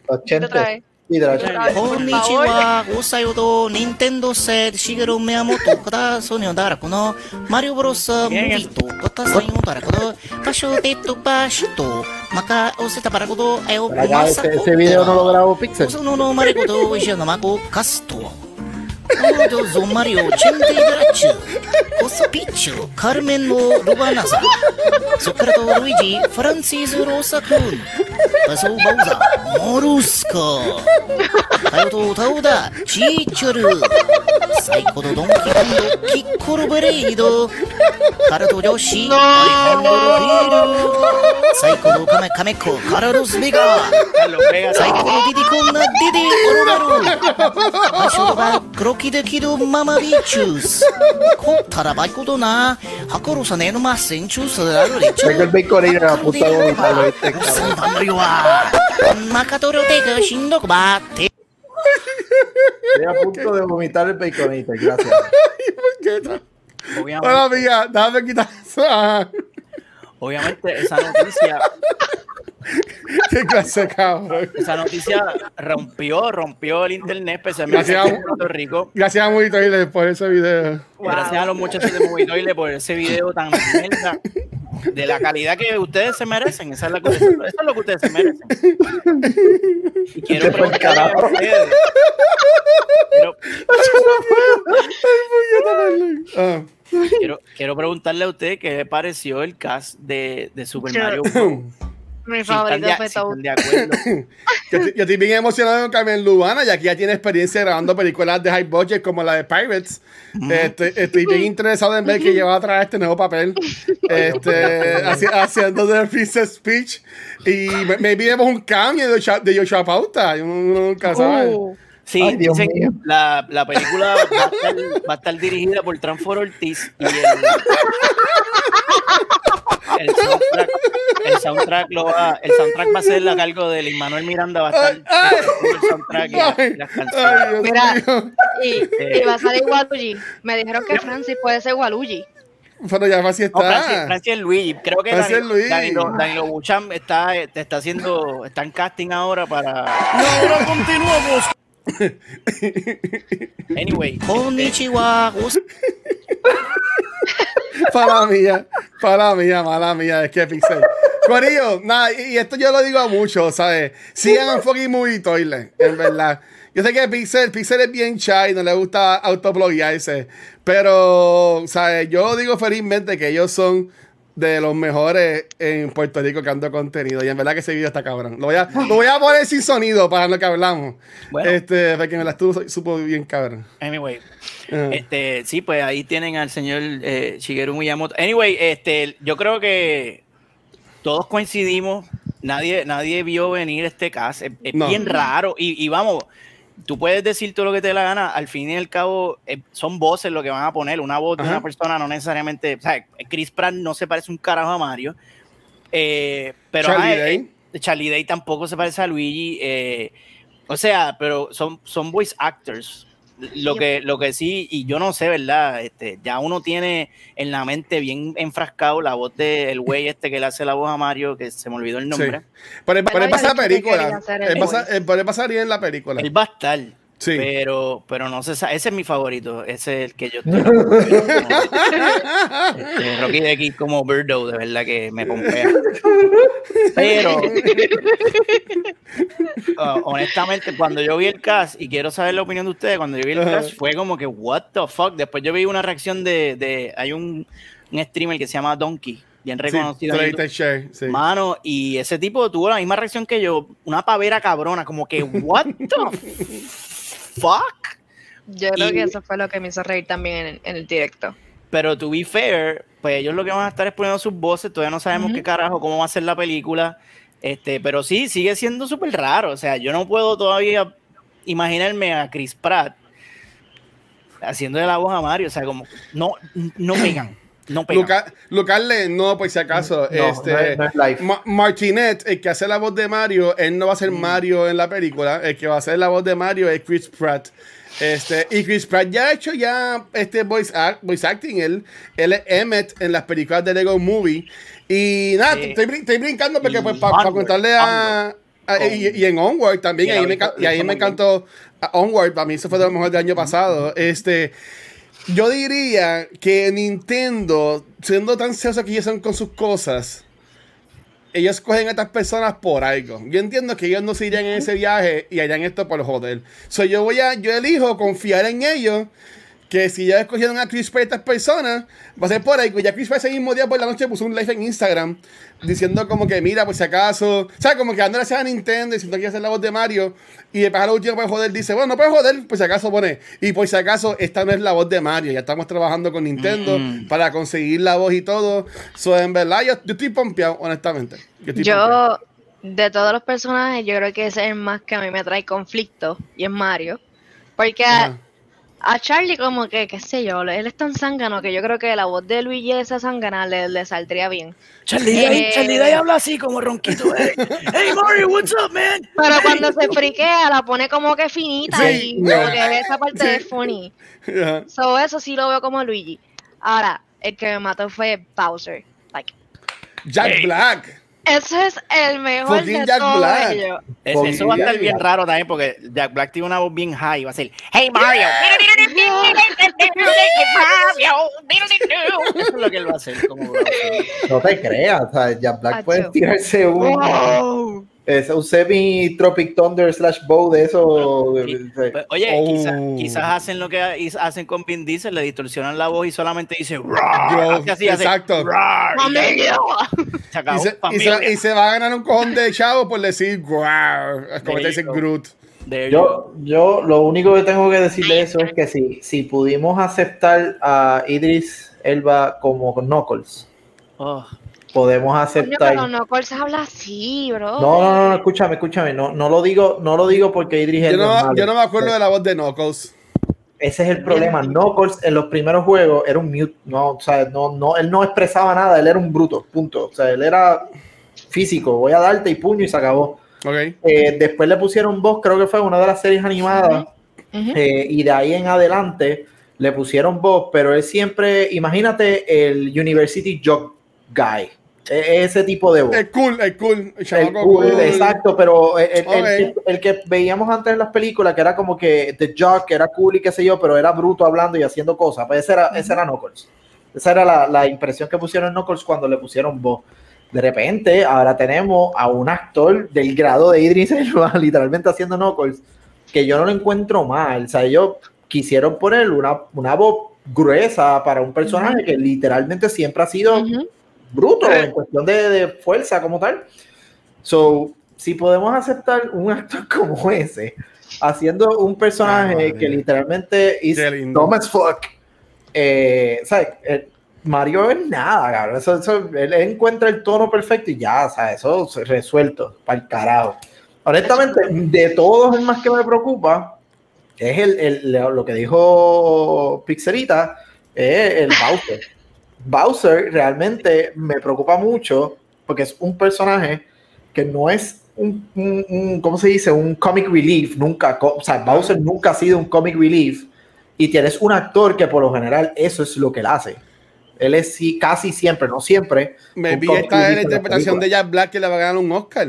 Ochenta. Otra vez. Hidrach. Konnichiwa, Gosayodo, Nintendo Set, Shigeru Miyamoto, Kata Sonio Dara, Kono, Mario Bros. Movie to, Kata Sanyo Dara, Kono, Pasho Teto Bashito, Maka Oseta para Kodo, Ayo Por acá, ese, ese video no lo grabó Pixel. そののマリコと一緒のマコカスト。どうぞマリオ、チェンテイドラッチュ、コスピッチュ、カルメンのロバナザ、ソクラとルイージ、フランシス・ローサクン、パソバウザ、モルスカ、タヨとタオダ、チーチュル、サイコとドンキコンド、キッコロブレイド、カラト女子、ア リハンドルフィール、サイコのカメカメコ、カラロスベガ、サイコのディディコンナディディオロナル、マ シュロバ、クロキデキドママビーチュース、コタラバイコドナ、ハコロサネのマッセンチュースラルレチュ Tengo el bacon ahí en la puta boca, lo viste, cabrón. サンタマリオは、マカトロテクシンドクバテ Estoy a punto de vomitar el baconito, gracias. ¿Qué tal? Obviamente, Hola, amiga, déjame quitar eso. Ajá. obviamente esa noticia, Qué clase, cabrón. esa noticia rompió, rompió el internet, especialmente Gracias. en Puerto Rico. Gracias a Mojito Isle por ese video. Gracias a los muchachos de Movitoile por ese video tan mierda, de la calidad que ustedes se merecen. Esa es la cosa- eso es lo que ustedes se merecen. Y quiero preguntarle a ustedes. Quiero, Ah. quiero, quiero preguntarle a ustedes qué le pareció el cast de, de Super Mario Bros. Mi Si favorito de, fue si Toad. Yo, estoy- yo estoy bien emocionado con Carmen Lubana, ya que ya tiene experiencia grabando películas de high budget como la de Pirates. Este, estoy bien interesado en ver que lleva a traer este nuevo papel, este, haci- haciendo The Princess Speech. Y me- maybe vemos un cambio de Yoshua Pauta. Uno nunca sabe. Uh, Sí, Ay, dicen que la, la película va a, estar, va a estar dirigida por Transfor Ortiz y el, el soundtrack, el soundtrack lo va, el soundtrack va a ser a cargo de Lin Manuel Miranda, va a estar Ay, el soundtrack y la- Ay, las canciones. Mira. y, y va a salir Waluigi. Me dijeron que Francis puede ser Waluigi. Pero ya así No, Francis, está. Francis Luigi, creo que Francis Danilo, Luigi. Danilo, Danilo Buchan está, está haciendo, está en casting ahora para. Y ahora continuamos. Anyway, Konnichiwa, Para mía, para mía, mala mía, es que Pixel. Corillo, nada, y esto yo lo digo a muchos, ¿sabes? Sigan a fucking Movie Toilet, en verdad. Yo sé que Pixel, Pixel es bien shy, no le gusta autobloguearse, pero, ¿sabes? Yo digo felizmente que ellos son de los mejores en Puerto Rico creando contenido. Y en verdad que ese video está cabrón. Lo voy a, lo voy a poner sin sonido para lo que hablamos. Bueno. Este, porque me la estuvo, supo bien cabrón. Anyway, Ajá. este, sí, pues ahí tienen al señor eh, Shigeru Miyamoto. Anyway, este, yo creo que todos coincidimos, nadie, nadie vio venir este caso, es, es No. bien raro y, y vamos, tú puedes decir todo lo que te dé la gana, al fin y al cabo eh, son voces lo que van a poner, una voz de Ajá. una persona no necesariamente, o sea, Chris Pratt no se parece un carajo a Mario, eh, pero Charlie ajá, Day. eh, Charlie Day tampoco se parece a Luigi, o sea, pero son, son voice actors. Lo que, lo que sí, y yo no sé, ¿verdad? Este, ya uno tiene en la mente bien enfrascado la voz del güey este que le hace la voz a Mario, que se me olvidó el nombre. Sí. Pero él, pero él Pero pasa la película. hacer el Él pasa, voice. él- pero él pasaría en la película. Él va a estar. Sí. Pero, pero no sé, ese es mi favorito, ese es el que yo estoy. Este, Rocky de aquí como Birdo, de verdad que me pompea. Pero, ah, honestamente, cuando yo vi el cast, y quiero saber la opinión de ustedes, cuando yo vi el cast, fue como que, what the fuck. Después yo vi una reacción de, de hay un, un streamer que se llama Donkey, bien Sí, reconocido. and Share, sí. Mano, y ese tipo tuvo la misma reacción que yo, una pavera cabrona, como que, what the fuck. Yo creo Y- que eso fue lo que me hizo reír también en, en el directo. Pero to be fair, pues ellos lo que van a estar es poniendo sus voces, todavía no sabemos qué carajo, cómo va a ser la película. Este, pero sí, sigue siendo súper raro. O sea, yo no puedo todavía imaginarme a Chris Pratt haciendo de la voz a Mario. O sea, como, no, no pegan. No. Luca- Lucarle, no, por si acaso. No, este, no es- no es. Ma- Martinet, el que hace la voz de Mario, él no va a ser Mario en la película. El que va a hacer la voz de Mario es Chris Pratt. Este, y Chris Pratt ya ha hecho ya este voice, act- voice acting. Él, él es Emmett en las películas de Lego Movie. Y nada, Sí. estoy, brin- estoy brincando porque pues para Onward, contarle a... Ah, y, y en Onward también, Y ahí me, y ahí me encantó Onward, para mí eso fue de lo mejor del año pasado. Este, yo diría que Nintendo, siendo tan celosos que ellos son con sus cosas, ellos cogen a estas personas por algo. Yo entiendo que ellos no se irían en ese viaje y harían esto por joder. So, yo voy a, yo elijo confiar en ellos. Que si ya escogieron a Chris Pratt estas personas, va a ser por algo. Ya Chris Pratt ese mismo día por la noche puso un live en Instagram diciendo como que mira, por si acaso, o sea, como que dándole a Nintendo diciendo que iba a hacer la voz de Mario. Y después a lo último para joder dice, bueno, no puedes joder, por si acaso pone. Y por si acaso, esta no es la voz de Mario. Ya estamos trabajando con Nintendo Mm. para conseguir la voz y todo. So, en verdad, yo, yo estoy pompeado, honestamente. Yo estoy pompeado. Yo, de todos los personajes, yo creo que ese es el más que a mí me trae conflicto, y es Mario. Porque Ajá. A Charlie como que, qué sé yo, él es tan zángano que yo creo que la voz de Luigi esa zángana le, le saldría bien. Charlie Eh, Day, Charlie Day habla así como ronquito. Hey, hey Mario, what's up, man? Pero cuando se friquea, la pone como que finita Sí, y no. como que esa parte Sí. es funny. Ajá. So, eso sí lo veo como Luigi. Ahora, el que me mató fue Bowser. Like, Jack Hey. Black. Ese es el mejor Fucking de Jack todos Black. ellos. Es- Con eso va a estar bien raro también porque Jack Black tiene una voz bien high. Va a ser, hey Mario. Eso es lo que él va a hacer. Como. No te creas, o sea, Jack Black Acho. puede tirarse un, Wow. Es un semi Tropic Thunder slash bow de eso. Sí. Pues, Oye, Oh. quizás, quizás hacen lo que hacen con Vin Diesel, le distorsionan la voz y solamente dice exacto. Y se Y acabó, se, y, familia. se, y se va a ganar un cojón de chavo por decir. Es como te dice. Groot. Yo, yo lo único que tengo que decir de eso es que si, si pudimos aceptar a Idris Elba como Knuckles, Oh, podemos Coño, aceptar. pero no habla así, bro. No, no, no, no, escúchame, escúchame, no, no lo digo, no lo digo porque Idris Yo no, malo. yo no me acuerdo de la voz de Knuckles. Ese es el problema. Knuckles en los primeros juegos era un mute, no, o sea, no, no, él no expresaba nada, él era un bruto, punto. O sea, él era físico, voy a darte y puño y se acabó. Ok. Eh, después le pusieron voz, creo que fue una de las series animadas, eh, y de ahí en adelante le pusieron voz, pero él siempre, imagínate el University Jock Guy, ese tipo de voz. Es cool, es cool. El El cool, cool. exacto, pero el, el- el- el que veíamos antes en las películas, que era como que The Jock, que era cool y qué sé yo, pero era bruto hablando y haciendo cosas, pues ese era, ese era Knuckles. Esa era la, la impresión que pusieron en Knuckles cuando le pusieron voz. De repente, ahora tenemos a un actor del grado de Idris Elba, literalmente haciendo Knuckles, que yo no lo encuentro mal. O sea, ellos quisieron poner una, una voz gruesa para un personaje que literalmente siempre ha sido. Bruto en cuestión de, de fuerza como tal. So, si podemos aceptar un actor como ese, haciendo un personaje Ay, que literalmente es dumb as fuck, eh, ¿sabes? Eh, Mario es nada, cabrón. Eso, eso- él encuentra el tono perfecto y ya, ¿sabes? Eso resuelto, para el carajo. Honestamente, de todos el más que me preocupa es el, el- lo que dijo Pixerita, es el Bowser. Bowser realmente me preocupa mucho porque es un personaje que no es un, un- un- ¿cómo se dice? Un comic relief, nunca, o sea, Bowser nunca ha sido un comic relief y tienes un actor que por lo general eso es lo que él hace. Él es sí, casi siempre, no siempre. Me vi esta la interpretación de. Jack Black que le va a ganar un Oscar.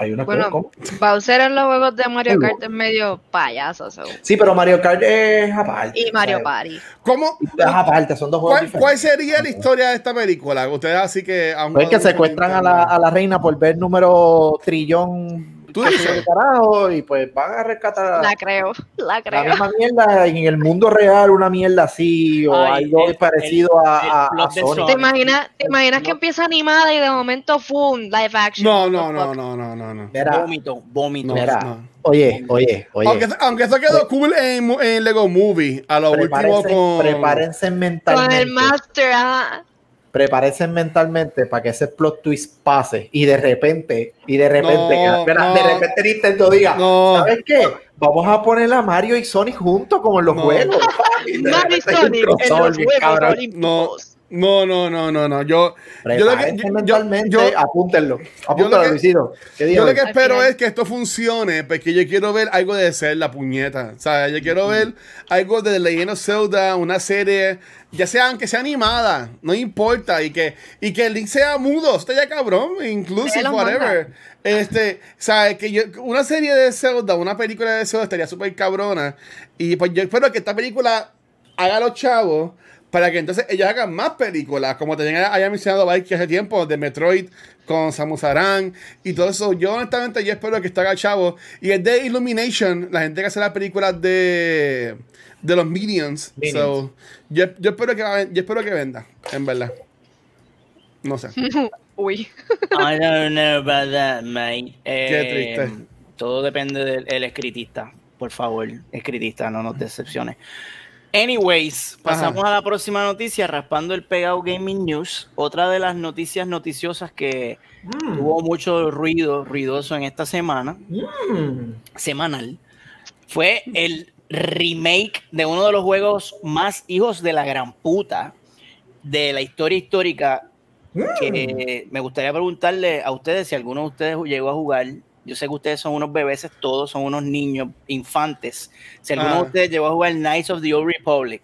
Hay una Bueno, ¿cómo? Bowser en los juegos de Mario Kart es medio payaso. so. Sí, pero Mario Kart es aparte. Y Mario Party. ¿Cómo? Es aparte, son dos juegos ¿Cuál, diferentes. cuál sería la historia de esta película? Ustedes así que... Pues que jugado secuestran a la, a la reina por ver número trillón ¿Tú dices? carajo, y pues van a rescatar La creo, la la creo. misma mierda en el mundo real, una mierda así, o Ay, algo el- parecido el- a, el a- Sonic. ¿Te imaginas, te imaginas que No. empieza animada y de momento, ¡fum! Live action. No, no, no, no, no, no, no. Vómito, vómito. No, oye, oye, oye. Aunque, aunque eso quedó cool en, en Lego Movie, a lo último prepárense, con... prepárense Con mentalmente. el Master, ajá. Prepárense mentalmente para que ese plot twist pase y de repente, y de repente, No, de repente Nintendo diga, No. ¿sabes qué? Vamos a poner a Mario y Sonic juntos como en los No. juegos. Mario y Sonic en los Juegos cabrón. Olímpicos. No, no, no, no, no. Yo, yo lo que, yo- mentalmente, yo- apúntenlo. yo Apúntenlo, lo que- Luisito. ¿Qué Yo lo que espero es que esto funcione, porque yo quiero ver algo de ser la puñeta. O sea, yo quiero ver algo de The Legend of Zelda, una serie, ya sea aunque sea animada, no importa, y que, y que el link sea mudo, esto ya cabrón, inclusive, whatever. Este, o sea, que yo, una serie de Zelda, una película de Zelda estaría súper cabrona. Y pues yo espero que esta película haga a los chavos para que entonces ellos hagan más películas, como también haya mencionado Mike hace tiempo, de Metroid con Samus Aran y todo eso. Yo honestamente yo espero que esto haga chavo. Y es de Illumination, la gente que hace las películas de, de los Minions. Minions. So, yo, yo espero que va- yo espero que venda, en verdad. No sé. Uy. I don't know about that, mate. Qué Eh, triste. Todo depende del el escritista. Por favor, escritista, no nos decepciones. Anyways, pasamos a la próxima noticia, raspando el pegado Gaming News. Otra de las noticias noticiosas que Mm, tuvo mucho ruido, ruidoso en esta semana, mm. semanal, fue el remake de uno de los juegos más hijos de la gran puta de la historia histórica. Que me gustaría preguntarle a ustedes si alguno de ustedes llegó a jugar. Yo sé que ustedes son unos bebés, todos son unos niños, infantes. Si alguno de Ah. ustedes llegó a jugar Knights of the Old Republic.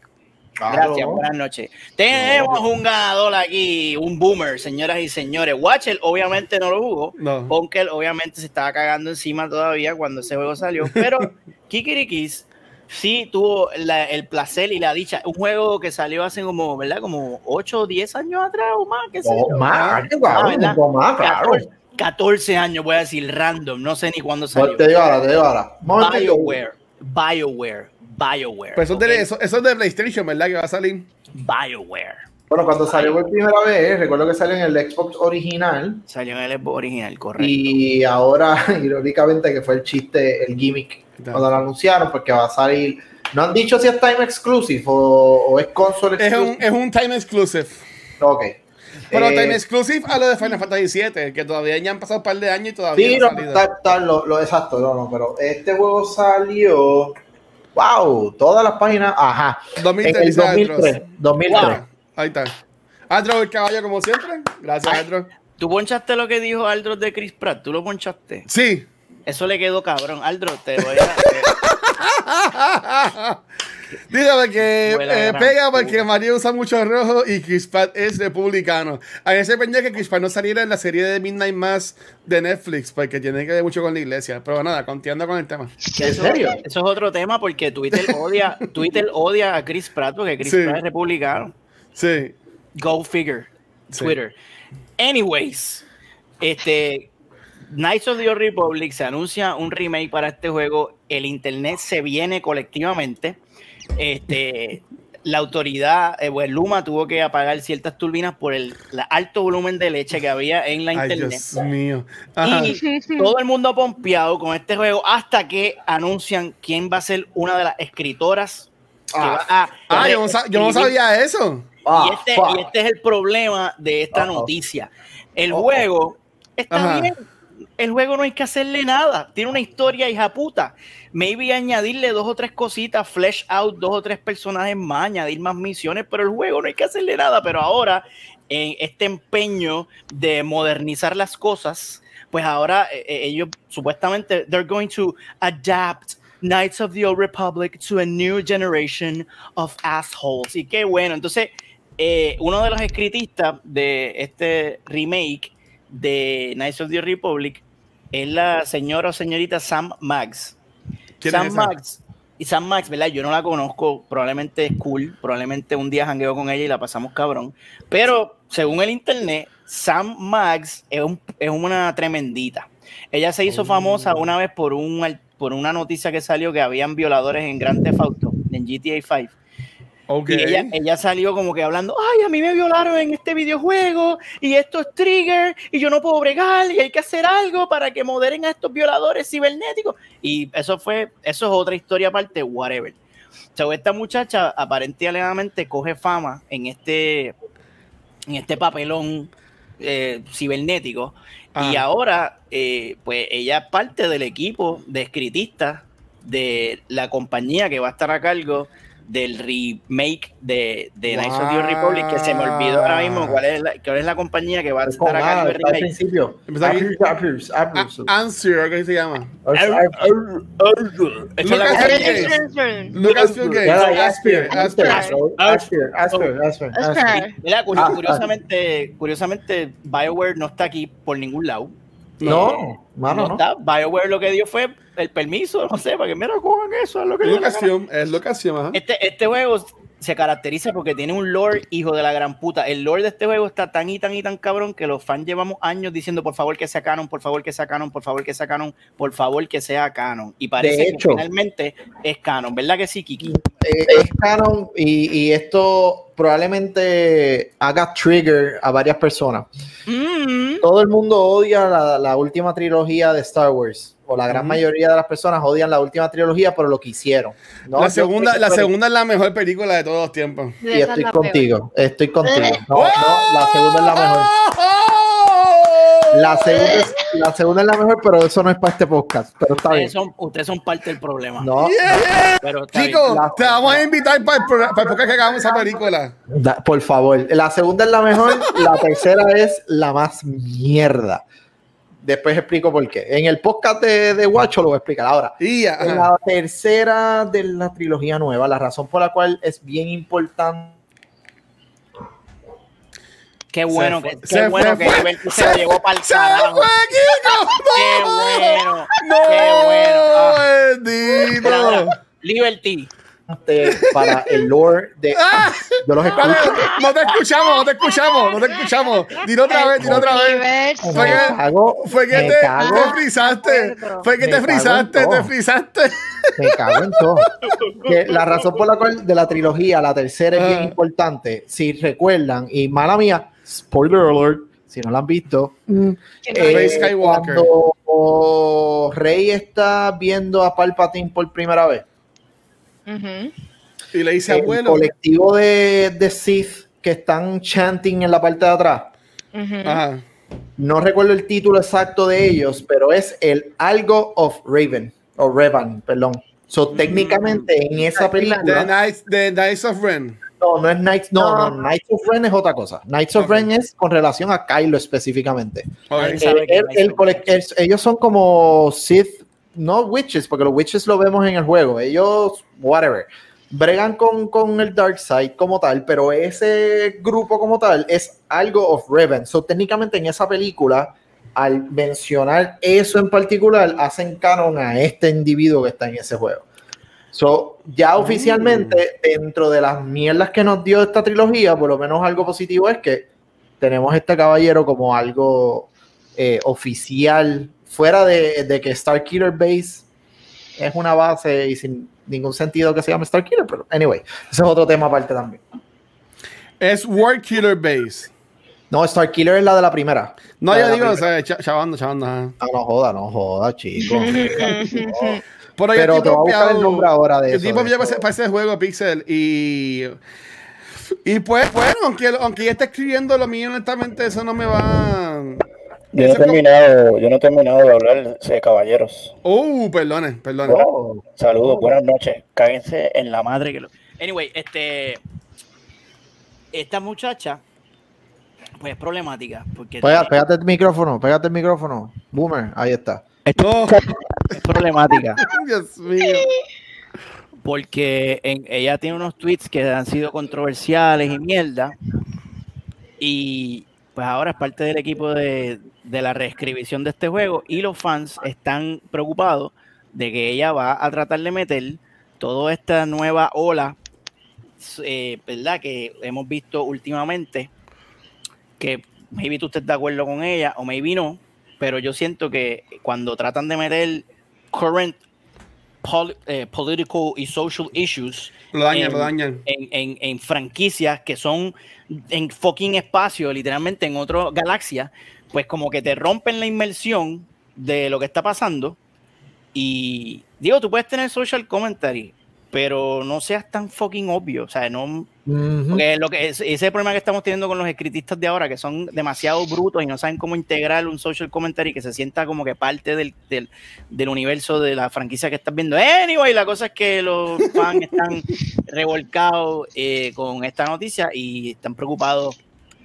Claro. Gracias, buenas noches. Tenemos un ganador aquí, un boomer, señoras y señores. Watcher obviamente no lo jugó. No. Obviamente se estaba cagando encima todavía cuando ese juego salió, pero Kikirikis sí tuvo la- el placer y la dicha. Un juego que salió hace como, ¿verdad? Como 8 o 10 años atrás o más, qué sé yo. Oh, más, Ah, más, claro. 14, 14 años, voy a decir random, no sé ni cuándo salió. Te digo ahora, te digo ahora. BioWare, BioWare, BioWare. Pues eso, ¿ok? es de, eso, eso es de PlayStation, ¿verdad? Que va a salir. BioWare. Bueno, cuando salió por primera vez, recuerdo que salió en el Xbox original Salió en el Xbox original, correcto. y ahora, irónicamente, que fue el chiste, el gimmick, cuando lo anunciaron, porque va a salir. No han dicho si es time exclusive o, o es console Es un, exclusive. es un time exclusive. Ok. Pero Eh, time exclusive a lo de Final Fantasy VII, que todavía ya han pasado un par de años y todavía Sí, no ha no, salido. está, está lo, lo exacto, no, no, pero este juego salió. Wow, todas las páginas. Ajá. En 2003, el dice 2003. Aldros. 2003. Wow. Ahí está. Aldro el caballo como siempre. Gracias, Ay. Aldro. ¿Tú ponchaste lo que dijo Aldros de Chris Pratt? ¿Tú lo ponchaste? Sí. Eso le quedó cabrón. Aldros, te voy a... Dígame que eh, pega porque María usa mucho rojo y Chris Pratt es republicano. A mí se pendiente que Chris Pratt no saliera en la serie de Midnight Mass de Netflix porque tiene que ver mucho con la iglesia. Pero nada, continuando con el tema. ¿En serio? Eso es otro tema porque Twitter odia, Twitter odia a Chris Pratt porque Chris Sí. Pratt es republicano. Sí. Go figure. Sí. Twitter. Anyways, este Knights of the Old Republic se anuncia un remake para este juego. El internet se viene colectivamente. Este, la autoridad, eh, pues, Luma tuvo que apagar ciertas turbinas por el la alto volumen de leche que había en la Ay, internet. Dios mío. Ajá. Y todo el mundo pompeado con este juego hasta que anuncian quién va a ser una de las escritoras que Ah. va a Ah, yo no, sa- yo no reescribir sabía eso. Ah, y, este, fuck. y este es el problema de esta noticia. El juego está Ajá. bien. El juego no hay que hacerle nada. Tiene una historia hija puta. Maybe añadirle dos o tres cositas, flesh out dos o tres personajes más, añadir más misiones, pero el juego no hay que hacerle nada. Pero ahora, en este empeño de modernizar las cosas, pues ahora eh, eh, ellos supuestamente they're going to adapt Knights of the Old Republic to a new generation of assholes. Y qué bueno. Entonces, eh, uno de los escritistas de este remake de Knights of the Old Republic es la señora o señorita Sam Max. ¿Quién Sam es? Max. Y Sam Max, ¿verdad? Yo no la conozco, probablemente es cool, probablemente un día jangueo con ella y la pasamos cabrón. Pero según el internet, Sam Max es, un- es una tremendita. Ella se hizo famosa una vez por, un, al- por una noticia que salió que habían violadores en Grand Theft Auto, en GTA 5. Y ella, ella salió como que hablando, ay, a mí me violaron en este videojuego y esto es trigger y yo no puedo bregar y hay que hacer algo para que moderen a estos violadores cibernéticos. Y eso fue, eso es otra historia aparte, whatever. So, esta muchacha aparentemente coge fama en este, en este papelón eh, cibernético y Ah. ahora eh, pues ella es parte del equipo de escritistas de la compañía que va a estar a cargo del remake de, de Knights of the. Old Republic, que se me olvidó ahora mismo cuál es la, cuál es la compañía que va a estar a A, cargo del está al remake. principio. Answer, ¿qué se llama? Lucas Aspir. Mira, curi- Ah, curiosamente, curiosamente, BioWare no está aquí por ningún lado. No, mano, no está. BioWare lo que dio fue el permiso, no sé, para que mira, cojan eso, es lo que gana. Lucasfilm, es Lucasfilm, ajá. Este, este juego se caracteriza porque tiene un lore hijo de la gran puta. El lore de este juego está tan y tan y tan cabrón que los fans llevamos años diciendo por favor que sea canon, por favor que sea canon, por favor que sea canon, por favor que sea canon. Y parece De hecho. que finalmente es canon, ¿verdad que sí, Kiki? Eh, es canon y, y esto probablemente haga trigger a varias personas. Mm. Todo el mundo odia la, la última trilogía de Star Wars. O la gran mayoría de las personas odian la última trilogía por lo que hicieron. ¿no? La segunda, la segunda es la mejor película de todos los tiempos. Y estoy contigo, estoy contigo. No, no, la segunda es la mejor. ¡Oh! La segunda, es, la segunda es la mejor, pero eso no es para este podcast. Pero está bien. Ustedes son, ustedes son parte del problema. No, Yeah. Pero bien. Chicos, La- te vamos a invitar para el, para el podcast que hagamos esa película. da- por favor. La segunda es la mejor, la tercera es la más mierda. Después explico por qué. En el podcast de, de Guacho lo voy a explicar ahora. En la tercera de la trilogía nueva, la razón por la cual es bien importante. Qué bueno fue, que, qué se bueno fue, que fue, Liberty se, se lo llevó para el ¡Se carajo. fue! Qué bueno, ¡No! qué bueno. Ah. ¡Bendito! Liberty. para el lore de. Yo los escucho. No te escuchamos, no te escuchamos, no te escuchamos. Dilo otra vez, dilo otra vez. Fue que- cago, Fue que te, te frizaste. Fue que Me te frizaste, te frizaste. me cago en todo. Que la razón por la cual de la trilogía, la tercera es bien Ah. importante. Si recuerdan, y mala mía, spoiler alert, si no la han visto, Rey eh, Skywalker. cuando Rey está viendo a Palpatine por primera vez, Ujú. Y le dice, el abuelo. colectivo de, de Sith que están chanting en la parte de atrás, Ujú. Ajá. no recuerdo el título exacto de ellos, pero es el Algo of Raven, o Revan, perdón. So, técnicamente en esa The película, Knights, the Knights of Ren. no, no es Knights, no, no, No. Knights of Ren es otra cosa. Knights of. Ren es con relación a Kylo específicamente. Ok. Ahí El- el- el- ellos son como Sith, no witches, porque los witches lo vemos en el juego. Ellos, whatever, bregan con, con el Dark Side como tal, pero ese grupo como tal es algo of Revan. So, técnicamente en esa película, al mencionar eso en particular, hacen canon a este individuo que está en ese juego. So, ya oficialmente, dentro de las mierdas que nos dio esta trilogía, por lo menos algo positivo es que tenemos este caballero como algo eh, oficial, fuera de, de que Starkiller Base es una base y sin ningún sentido que se llame Starkiller, pero anyway, ese es otro tema aparte también. Es War Killer Base. No, Starkiller es la de la primera. No, La yo digo, o sea, cha- chavando, chavando. Ah, no joda, no joda, chico. Pero, te voy a buscar el nombre ahora de eso, estoy de eso. para ese- para ese juego Pixel y y pues bueno aunque aunque ya está escribiendo lo mío honestamente eso no me va Yo no, he terminado, yo no he terminado de hablar, de caballeros. uh perdone perdone Oh, saludos, buenas noches. Cáguense en la madre. que lo. Anyway, este. Esta muchacha, pues es problemática. Porque Pega- pégate el micrófono, pégate el micrófono. Boomer, ahí está. no es problemática. Dios mío porque en- ella tiene unos tweets que han sido controversiales y mierda. Y pues ahora es parte del equipo de, de la reescribición de este juego. Y los fans están preocupados de que ella va a tratar de meter toda esta nueva ola, eh, ¿verdad? Que hemos visto últimamente. Que maybe tú estés de acuerdo con ella o maybe no. Pero yo siento que cuando tratan de meter current pol- eh, political y social issues lo dañan en- lo dañan en, en- en franquicias que son en fucking espacio, literalmente en otra galaxia, pues como que te rompen la inmersión de lo que está pasando. Y digo, tú puedes tener social commentary, pero no seas tan fucking obvio. O sea, no. Porque lo que es, ese es el problema que estamos teniendo con los escritistas de ahora, que son demasiado brutos y no saben cómo integrar un social commentary que se sienta como que parte del, del, del universo de la franquicia que estás viendo. Anyway, la cosa es que los fans están revolcados eh, con esta noticia y están preocupados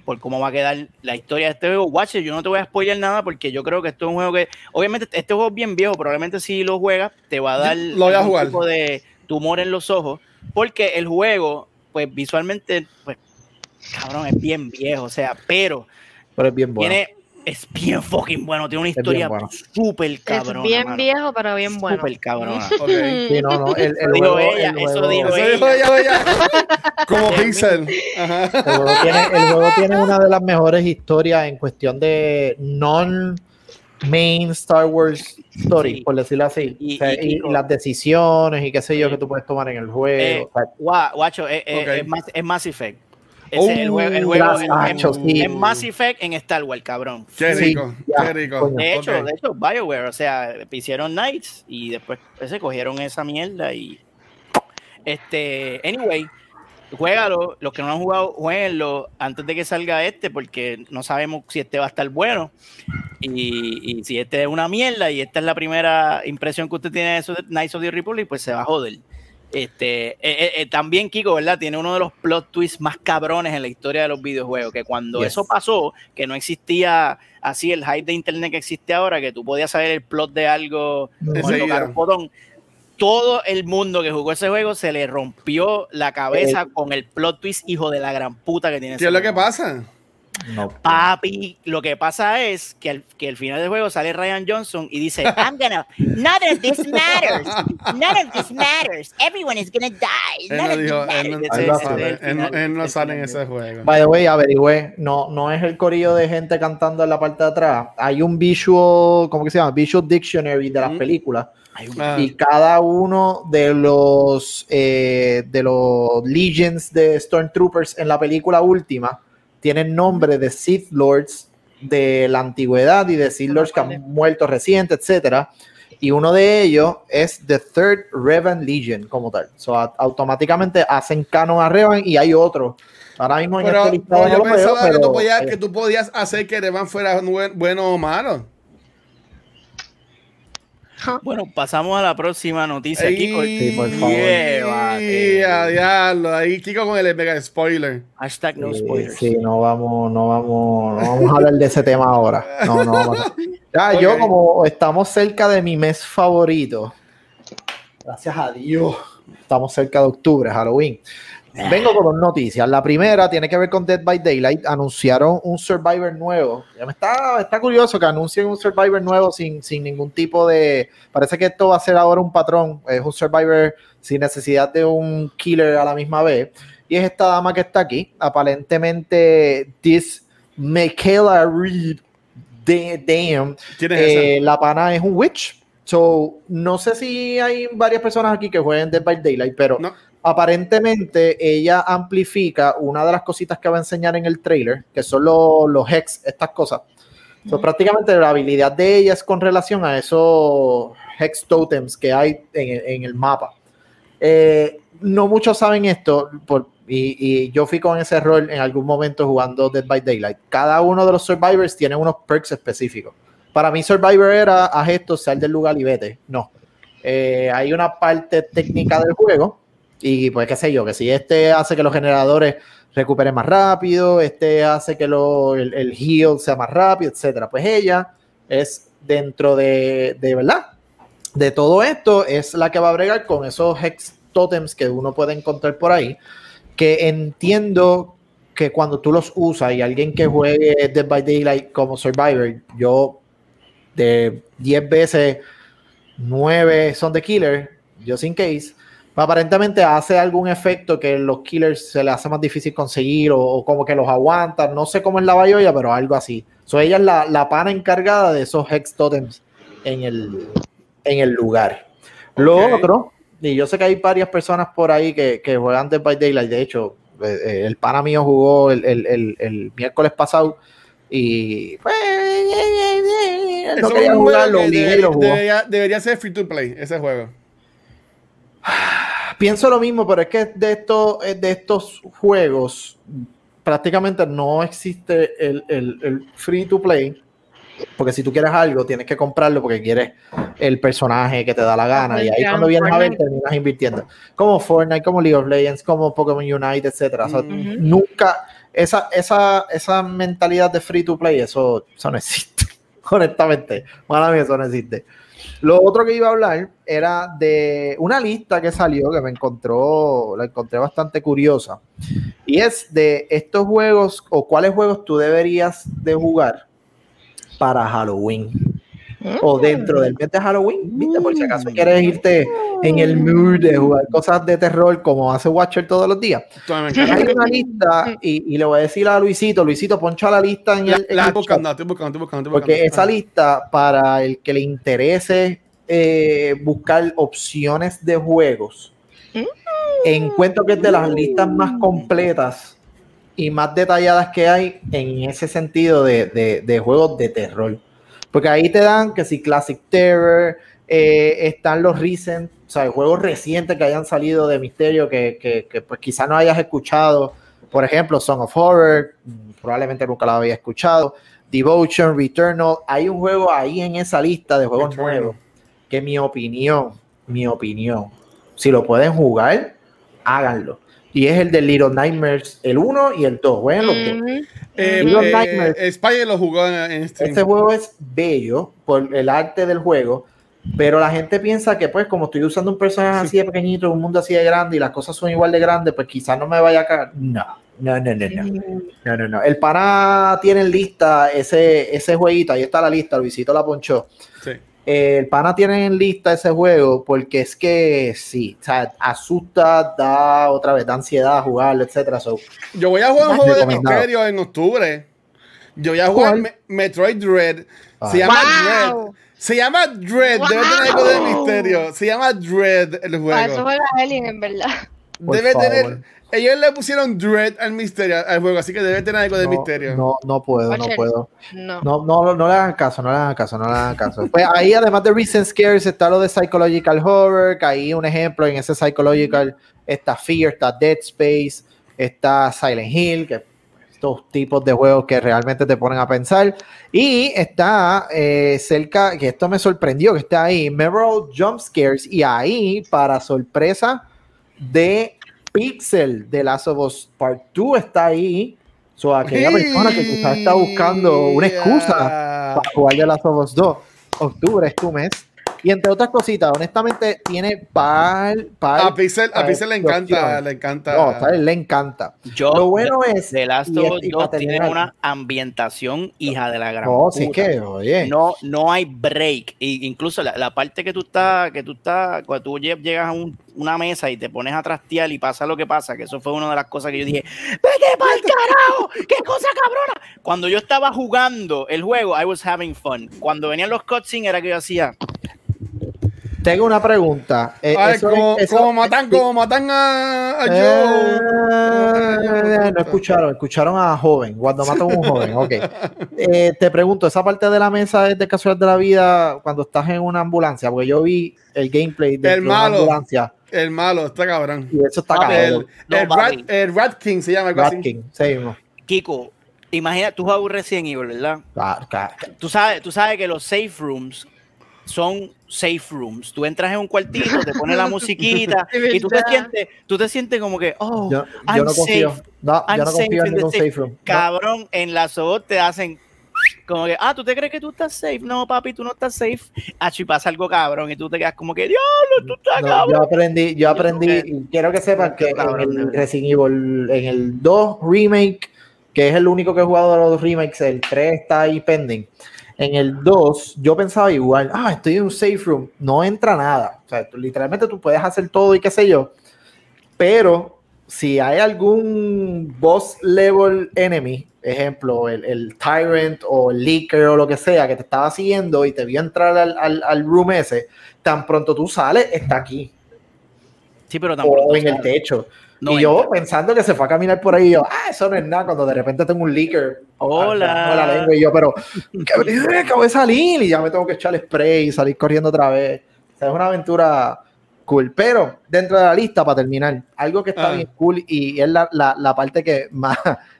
por cómo va a quedar la historia de este juego. Watch, it, yo no te voy a spoiler nada porque yo creo que esto es un juego que, obviamente, este juego es bien viejo, probablemente si lo juegas, te va a dar Lo voy a algún jugar. tipo de tumor en los ojos, porque el juego, pues visualmente, pues, cabrón, es bien viejo, o sea, pero Pero es bien bueno. tiene, es bien fucking bueno, tiene una historia bueno. súper cabrona. es bien mano. viejo, pero bien bueno. Súper cabrona. Ok. Sí, no, no. El, el Eso dijo juego, ella, el eso juego- dijo Eso ella. dijo ella, ella. Como Pixel. Ajá. El juego, tiene, el juego tiene una de las mejores historias en cuestión de non-main Star Wars story, Sí. por decirlo así. Y- O sea, y- y, y- y las decisiones y qué sé yo que tú puedes tomar en el juego. Eh, O sea, Gua- Guacho, es, es- Ok. es Mass, es Mass Effect. Es el Oh, juego, el juego macho, es, sí. es Mass Effect en Star Wars, cabrón. Qué Sí, rico, ya, qué rico. De hecho, Ok. de hecho, BioWare, o sea, hicieron Knights y después pues, se cogieron esa mierda y. Este, anyway, juégalo. Los que no han jugado, jueguenlo antes de que salga este, porque no sabemos si este va a estar bueno. Y, y si este es una mierda y esta es la primera impresión que usted tiene de eso de Knights of the Republic, pues se va a joder. Este, eh, eh, eh, también Kiko, ¿verdad? Tiene uno de los plot twists más cabrones en la historia de los videojuegos, que cuando Yes. eso pasó, que no existía así el hype de internet que existe ahora, que tú podías saber el plot de algo con Enseguida. tocar un botón. Todo el mundo que jugó ese juego se le rompió la cabeza con el plot twist, hijo de la gran puta que tiene ¿Qué ese es lo que pasa? No. Papi, lo que pasa es que al, que al final del juego sale Ryan Johnson y dice, I'm gonna, none of this matters, none of this matters, everyone is gonna die, Él none no of dijo, this él no, él no sale, él no- él sale en ese juego. By the way, averigüé, no, no es el corillo de gente cantando en la parte de atrás. Hay un visual, ¿cómo que se llama? Visual dictionary de las Mm. películas. Ah. y cada uno de los eh, de los legions de Stormtroopers en la película última tienen nombre de Sith Lords de la antigüedad y de Sith Lords que han muerto reciente, etcétera. Y uno de ellos es The Third Revan Legion como tal. So, a- automáticamente hacen canon a Revan y hay otro. Ahora mismo en Pero, este listado pero no yo lo veo, pensaba que, pero, tú podías, eh, que tú podías hacer que Revan fuera buen- bueno o malo. Bueno, pasamos a la próxima noticia, Kiko. Sí, por favor. Diablo, ahí Kiko con el mega spoiler. Hashtag no spoilers. Sí, no vamos, no vamos, no vamos a hablar de ese tema ahora. No, no vamos a- Ya, yo como estamos cerca de mi mes favorito, gracias a Dios, estamos cerca de octubre, Halloween. Vengo con dos noticias. La primera tiene que ver con Dead by Daylight. Anunciaron un Survivor nuevo. Ya me está, está curioso que anuncien un Survivor nuevo sin, sin ningún tipo de. Parece que esto va a ser ahora un patrón. Es un Survivor sin necesidad de un killer a la misma vez. Y es esta dama que está aquí. Aparentemente, this Michaela Reed de Damn ¿Quién es eh, la pana es un witch. So, no sé si hay varias personas aquí que jueguen Dead by Daylight, pero No. aparentemente ella amplifica una de las cositas que va a enseñar en el trailer, que son los, los hex, estas cosas. So, prácticamente la habilidad de ella es con relación a esos hex totems que hay en, en el mapa. Eh, no muchos saben esto, por- y, y yo fui con ese rol en algún momento jugando Dead by Daylight. Cada uno de los survivors tiene unos perks específicos. Para mí, Survivor era haz esto, sal del lugar y vete. No. Eh, hay una parte técnica del juego, y pues qué sé yo, que si este hace que los generadores recuperen más rápido, este hace que lo- el, el heal sea más rápido, etcétera. Pues ella es dentro de, de verdad, de todo esto, es la que va a bregar con esos hex totems que uno puede encontrar por ahí, que entiendo que cuando tú los usas y alguien que juegue Dead by Daylight como Survivor, yo de 10 veces 9 son de killer, yo sin case, aparentemente hace algún efecto que los killers se les hace más difícil conseguir o, o como que los aguantan, no sé cómo es la bayoya, pero algo así. So, ella es la, la pana encargada de esos hex totems en el, en el lugar. Lo Ok. otro, y yo sé que hay varias personas por ahí que, que juegan Dead by Daylight, de hecho, eh, eh, el pana mío jugó el, el- el- el miércoles pasado y pues él no Eso quería es un jugar, juego lo que obligué y debería, lo jugó. debería- debería ser free to play, ese juego. pienso lo mismo, pero es que de estos, de estos juegos prácticamente no existe el, el- el free to play. Porque si tú quieres algo, tienes que comprarlo porque quieres el personaje que te da la gana. Y ahí cuando vienes a ver, terminas invirtiendo. Como Fortnite, como League of Legends, como Pokémon Unite, etcétera. O sea, Mm. nunca, esa, esa, esa mentalidad de free to play, eso, eso no existe. Honestamente, para mí eso no existe. Lo otro que iba a hablar era de una lista que salió que me encontró, la encontré bastante curiosa. Y es de estos juegos o cuáles juegos tú deberías de jugar para Halloween. O dentro del mes de Halloween, ¿viste? Por si acaso quieres irte en el mood de jugar cosas de terror como hace Watcher todos los días. Hay una lista y, y le voy a decir a Luisito, Luisito, poncha la lista en La, el, en la el buscando, estoy buscando, estoy buscando. estoy Porque esa lista, para el que le interese eh, buscar opciones de juegos, encuentro que es de las listas más completas y más detalladas que hay en ese sentido de, de- de juegos de terror. Porque ahí te dan que si Classic Terror, eh, están los recent, o sea, juegos recientes que hayan salido de misterio que, que, que, pues quizás no hayas escuchado. Por ejemplo, Song of Horror, mm, probablemente nunca lo había escuchado. Devotion, Returnal, hay un juego ahí en esa lista de juegos Returnal. nuevos que mi opinión, mi opinión, si lo pueden jugar, háganlo. Y es el de Little Nightmares, el 1 y el 2. Jueguen los dos. Eh, Little eh, Nightmares. Spy lo jugó en, en stream. Este juego es bello por el arte del juego, pero la gente piensa que pues como estoy usando un personaje así de pequeñito, un mundo así de grande y las cosas son igual de grandes, pues quizás no me vaya a cagar. No, no, no, no, no. No, no, no. El pana tiene en lista ese, ese jueguito, ahí está la lista, Luisito la ponchó. Eh, el pana tiene en lista ese juego porque es que sí, o sea, asusta, da otra vez, da ansiedad jugarlo, etcétera. So, Yo voy a jugar un juego de misterio en octubre. Yo voy a jugar Metroid Dread. Ah. Se llama Wow. Dread. Se llama Dread. Debe tener algo de misterio. Se llama Dread el Para eso juego. juega Alien, en verdad. por Debe favor. tener. Ellos le pusieron Dread al misterio al juego, así que debe tener algo de no, misterio. no, no puedo, no puedo. No. No, no, no le hagan caso, no le hagan caso, no le hagan caso. Pues ahí, además de Recent Scares, está lo de Psychological Horror, que ahí un ejemplo en ese Psychological está Fear, está Dead Space, está Silent Hill, que estos tipos de juegos que realmente te ponen a pensar. Y está eh, cerca, que esto me sorprendió, que está ahí, Memorable Jump Scares, y ahí, para sorpresa de Pixel, de Last of Us Part 2 está ahí. So, aquella persona que quizás está buscando una excusa Yeah. para jugar de Last of Us 2. Octubre es tu mes. Y entre otras cositas, honestamente, tiene par, par A Pixel, a Pixel le de encanta, le encanta. No, le encanta. Yo, Lo bueno es. The Last of Us y 2 para tiene una ambientación hija de la gran No, sí puta. que, oye. No, no hay break. Y incluso la, la parte que tú estás, que tú estás, cuando tú lle- llegas a un- una mesa y te pones a trastear y pasa lo que pasa, que eso fue una de las cosas que yo dije, vete pa'l carajo, qué cosa cabrona. Cuando yo estaba jugando el juego, I was having fun. Cuando venían los cutscenes era que yo hacía, Tengo una pregunta. Eh, Ay, eso- como, eso- como matan, como matan a, a Eh, Joe. no escucharon, escucharon a joven, cuando matan a un joven, ok. Eh, te pregunto, ¿esa parte de la mesa es de casualidad de la vida cuando estás en una ambulancia? Porque yo vi el gameplay de El una malo. ambulancia El malo, está cabrón. y eso está Ah, cabrón. El, el. Rat, el Rat King se llama Rat así. King, sí. Kiko, imagina, tú juegas Resident Evil, ¿verdad? Claro, claro. Tú sabes, tú sabes que los safe rooms son safe rooms. Tú entras en un cuartito, te pones la musiquita y tú te sientes, tú te sientes como que, oh, Yo, yo I'm no confío. safe. No, I'm yo no safe confío en in the ningún safe. safe room. No. Cabrón, en la SOT te hacen como que, ah, ¿tú te crees que tú estás safe? No, papi, tú no estás safe. Ah, y pasa algo cabrón y tú te quedas como que, diablo, tú estás No, cabrón. yo aprendí, yo aprendí, y quiero que sepan que en cabrón, de el. Resident Evil, en el 2 remake, que es el único que he jugado de los dos remakes, el 3 está ahí pending. En el 2, yo pensaba igual, ah, estoy en un safe room, no entra nada. O sea, tú- literalmente tú puedes hacer todo y qué sé yo, pero si hay algún boss level enemy, ejemplo, el, el Tyrant o el Leaker o lo que sea, que te estaba siguiendo y te vio entrar al, al, al room ese, tan pronto tú sales, está aquí, Sí, pero o en el techo. No y yo pensando que se fue a caminar por ahí, yo, ah, eso no es nada, cuando de repente tengo un Leaker. Hola. la lengua, y yo, pero, ¿qué- acabo de salir y ya me tengo que echar spray y salir corriendo otra vez. O sea, es una aventura cool. Pero dentro de la lista, para terminar, algo que está Ah. bien cool y es la, la- la parte que más,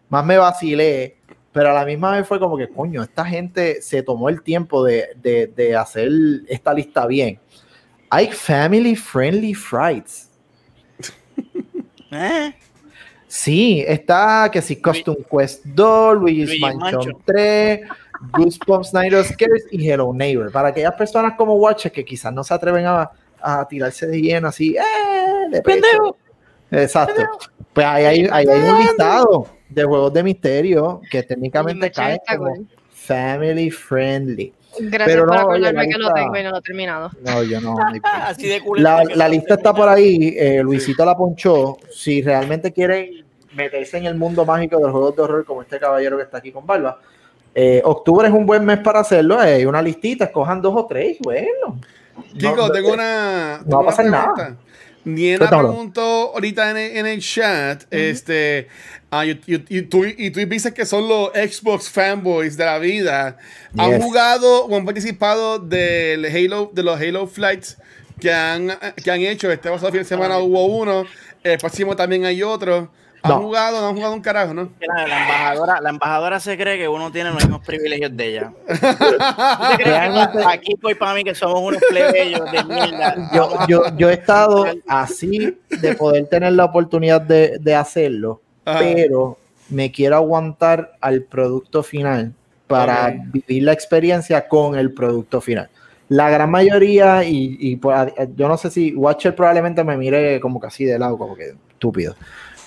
más me vacilé, pero a la misma vez fue como que, coño, esta gente se tomó el tiempo de, de- de hacer esta lista bien. Hay family friendly frights. ¿Eh? Sí, está que si Custom Quest 2, Luigi's Luigi's Mansion Mansion. 3, Goosebumps Night of Scares y Hello Neighbor. Para aquellas personas como Watcher que quizás no se atreven a, a tirarse de lleno así, ¡eh! de. Pendejo. Exacto. Pues ahí hay, ahí hay un listado de juegos de misterio que técnicamente caen como family friendly. Gracias Pero por no, acordarme la que lo lista- tengo y no lo he terminado. No, yo no. Así de cool. La, lista está por ahí. eh, Luisito la ponchó. Si realmente quieren meterse en el mundo mágico de los juegos de horror, como este caballero que está aquí con barba, eh, octubre es un buen mes para hacerlo. eh, Hay una listita, escojan dos o tres. Bueno, Chico, No, tengo una. no tengo va a pasar nada. Niena preguntó ahorita en el, en el chat, este, ah, y, y- y tú, y tú dices que son los Xbox fanboys de la vida. ¿Han jugado o han participado del Halo, de los Halo Flights que han, que han hecho? Este pasado fin de semana hubo uno, el próximo también hay otro. ¿Han No. jugado? No han jugado un carajo, ¿no? La, la embajadora, la embajadora se cree que uno tiene los mismos privilegios de ella. ¿Tú te crees que Realmente- aquí pues para mí que somos unos plebeyos de mierda. yo, yo, yo he estado así de poder tener la oportunidad de, de hacerlo, Ajá. pero me quiero aguantar al producto final para vivir la experiencia con el producto final. La gran mayoría, y, y yo no sé si Watcher probablemente me mire como que así de lado, como que estúpido,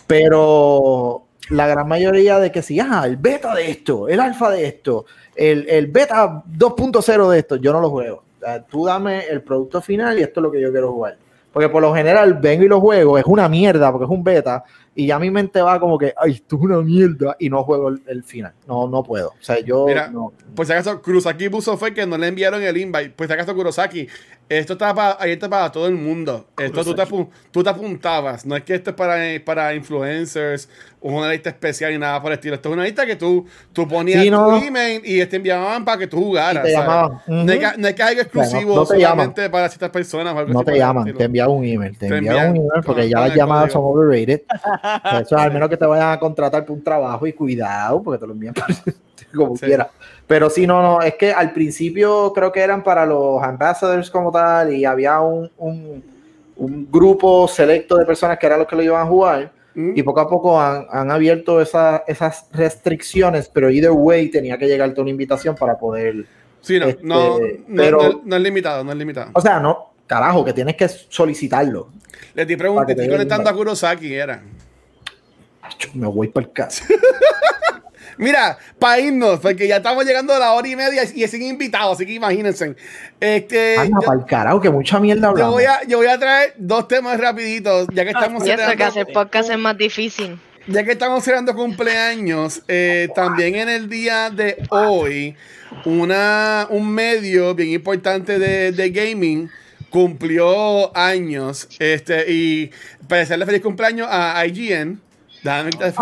pero la gran mayoría de que sí, ah, el beta de esto, el alfa de esto, el, el beta 2.0 de esto, yo no lo juego. Tú dame el producto final y esto es lo que yo quiero jugar. Porque por lo general vengo y lo juego, es una mierda porque es un beta y ya mi mente va como que, ay, esto es una mierda y no juego el, el final. No, no puedo. O sea, yo Mira, no. Por si acaso, Kurosaki puso fue que no le enviaron el invite. Por si acaso, Kurosaki, esto está para, abierto para todo el mundo. Esto tú te, tú te apuntabas. No es que esto es para, para influencers o una lista especial ni nada por el estilo. Esto es una lista que tú, tú ponías Sí, no. tu email y te enviaban para que tú jugaras. Y te ¿sabes? llamaban. no, es que, no es que exclusivo no te solamente para ciertas personas. o algo No así te llaman, te envían un email, te, Te envían un email porque ya las llamadas son overrated. Sea, eso al menos que te vayan a contratar por un trabajo y cuidado, porque te lo envían por- como Sí. quiera. Pero sí, no, no, es que al principio creo que eran para los ambassadors como tal y había un, un, un grupo selecto de personas que eran los que lo iban a jugar Mm. y poco a poco han, han abierto esa- esas restricciones, pero either way tenía que llegarte una invitación para poder... Sí, no, este, no, no, pero- no- no es limitado, no es limitado. O sea, no, carajo, que tienes que solicitarlo. Le para estoy dé el conectando a. Kurosaki, era. Me voy para el caso. Mira, para irnos, porque ya estamos llegando a la hora y media y es sin invitado, así que imagínense. Este, Anda, yo, para el carajo, que mucha mierda yo hablamos. voy a, yo voy a traer dos temas rapiditos, ya que estamos Y eso que hacer podcast es más difícil. ya que estamos celebrando cumpleaños, eh, también en el día de hoy, una, un medio bien importante de, de gaming cumplió años, este, y para desearle feliz cumpleaños a IGN, déjame Kiko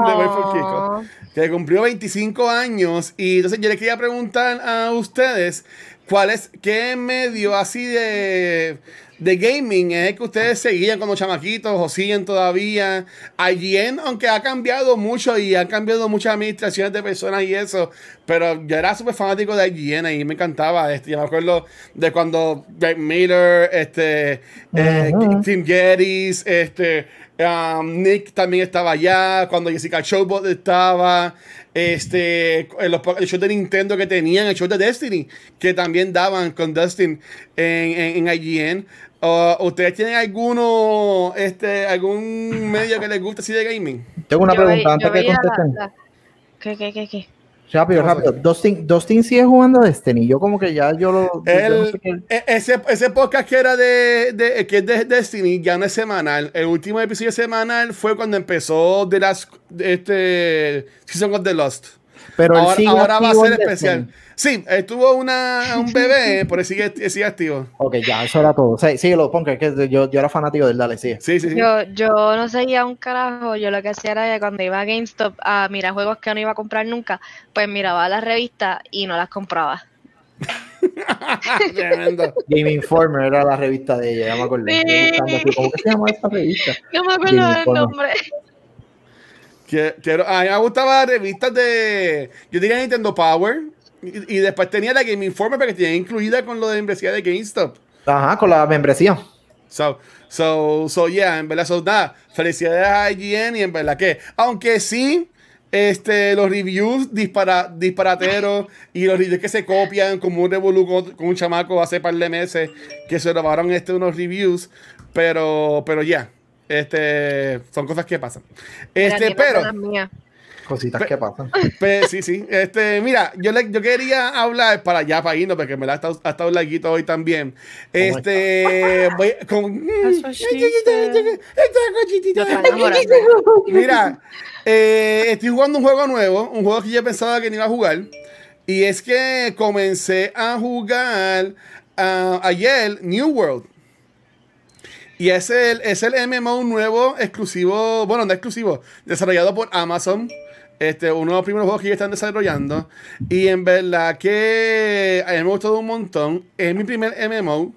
Oh, que cumplió 25 años y entonces yo les quería preguntar a ustedes cuál es, qué medio así de, de gaming es el que ustedes seguían cuando chamaquitos o siguen todavía. IGN, aunque ha cambiado mucho y han cambiado muchas administraciones de personas y eso, pero yo era súper fanático de IGN y me encantaba. Este, yo me acuerdo de cuando Greg Miller, este, eh. Tim Geddes, este, um, Nick también estaba allá, cuando Jessica Showbot estaba, este, en los po- el show de Nintendo que tenían, el show de Destiny, que también daban con Dustin en, en, en IGN. Uh, ¿Ustedes tienen alguno, este, algún medio que les guste así de gaming? Tengo una yo ve- pregunta antes que la- contesten. la- ¿Qué, qué, qué, qué? Rápido, rápido. Dustin, Dustin sigue jugando Destiny. Yo como que ya yo lo... yo no El- sé qué- e- ese, ese podcast que era de, de- que es de Destiny ya no es semanal. El último episodio semanal fue cuando empezó The Last este Season of the Lost. Pero él ahora sigue ahora va a ser especial. Sí, él tuvo una, un bebé, pero sigue, sigue activo. Ok, ya, eso era todo. Sí, síguelo, Ponker, que yo, yo era fanático del Dale, sigue. Sí, sí, sí. Yo, yo no seguía un carajo, yo lo que hacía era que cuando iba a GameStop a mirar juegos que no iba a comprar nunca, pues miraba las revistas y no las compraba. Tremendo. Game Informer era la revista de ella, ya me. Sí. Yo así, ¿Cómo que se llama esta revista? No me acuerdo del nombre. Quiero, a mí me gustaban revistas de. Yo tenía Nintendo Power. Y, y después tenía la Game Informer porque tenía incluida con lo de membresía de GameStop. Ajá, con la membresía. So, so, so, yeah, en verdad, so, nada, felicidades a IGN y en verdad que, aunque sí, este, los reviews dispara, disparateros y los reviews que se copian como un revolú con, un chamaco hace par de meses que se robaron este unos reviews, pero, pero ya, este, son cosas que pasan. Este, Mira, pero. Cositas Pe- que pasan. Pe- sí, sí. Este, mira, yo, le- yo quería hablar para allá, para irnos, porque me la ha estado, ha estado larguito hoy también. Este, voy con. Mira, eh, estoy jugando un juego nuevo, un juego que yo pensaba que no iba a jugar. Y es que comencé a jugar ah, ayer New World. Y es el, es el MMO nuevo exclusivo, bueno, no exclusivo, desarrollado por Amazon. Este, uno de los primeros juegos que ellos están desarrollando. Y en verdad que a mí me ha gustado un montón. Es mi primer MMO.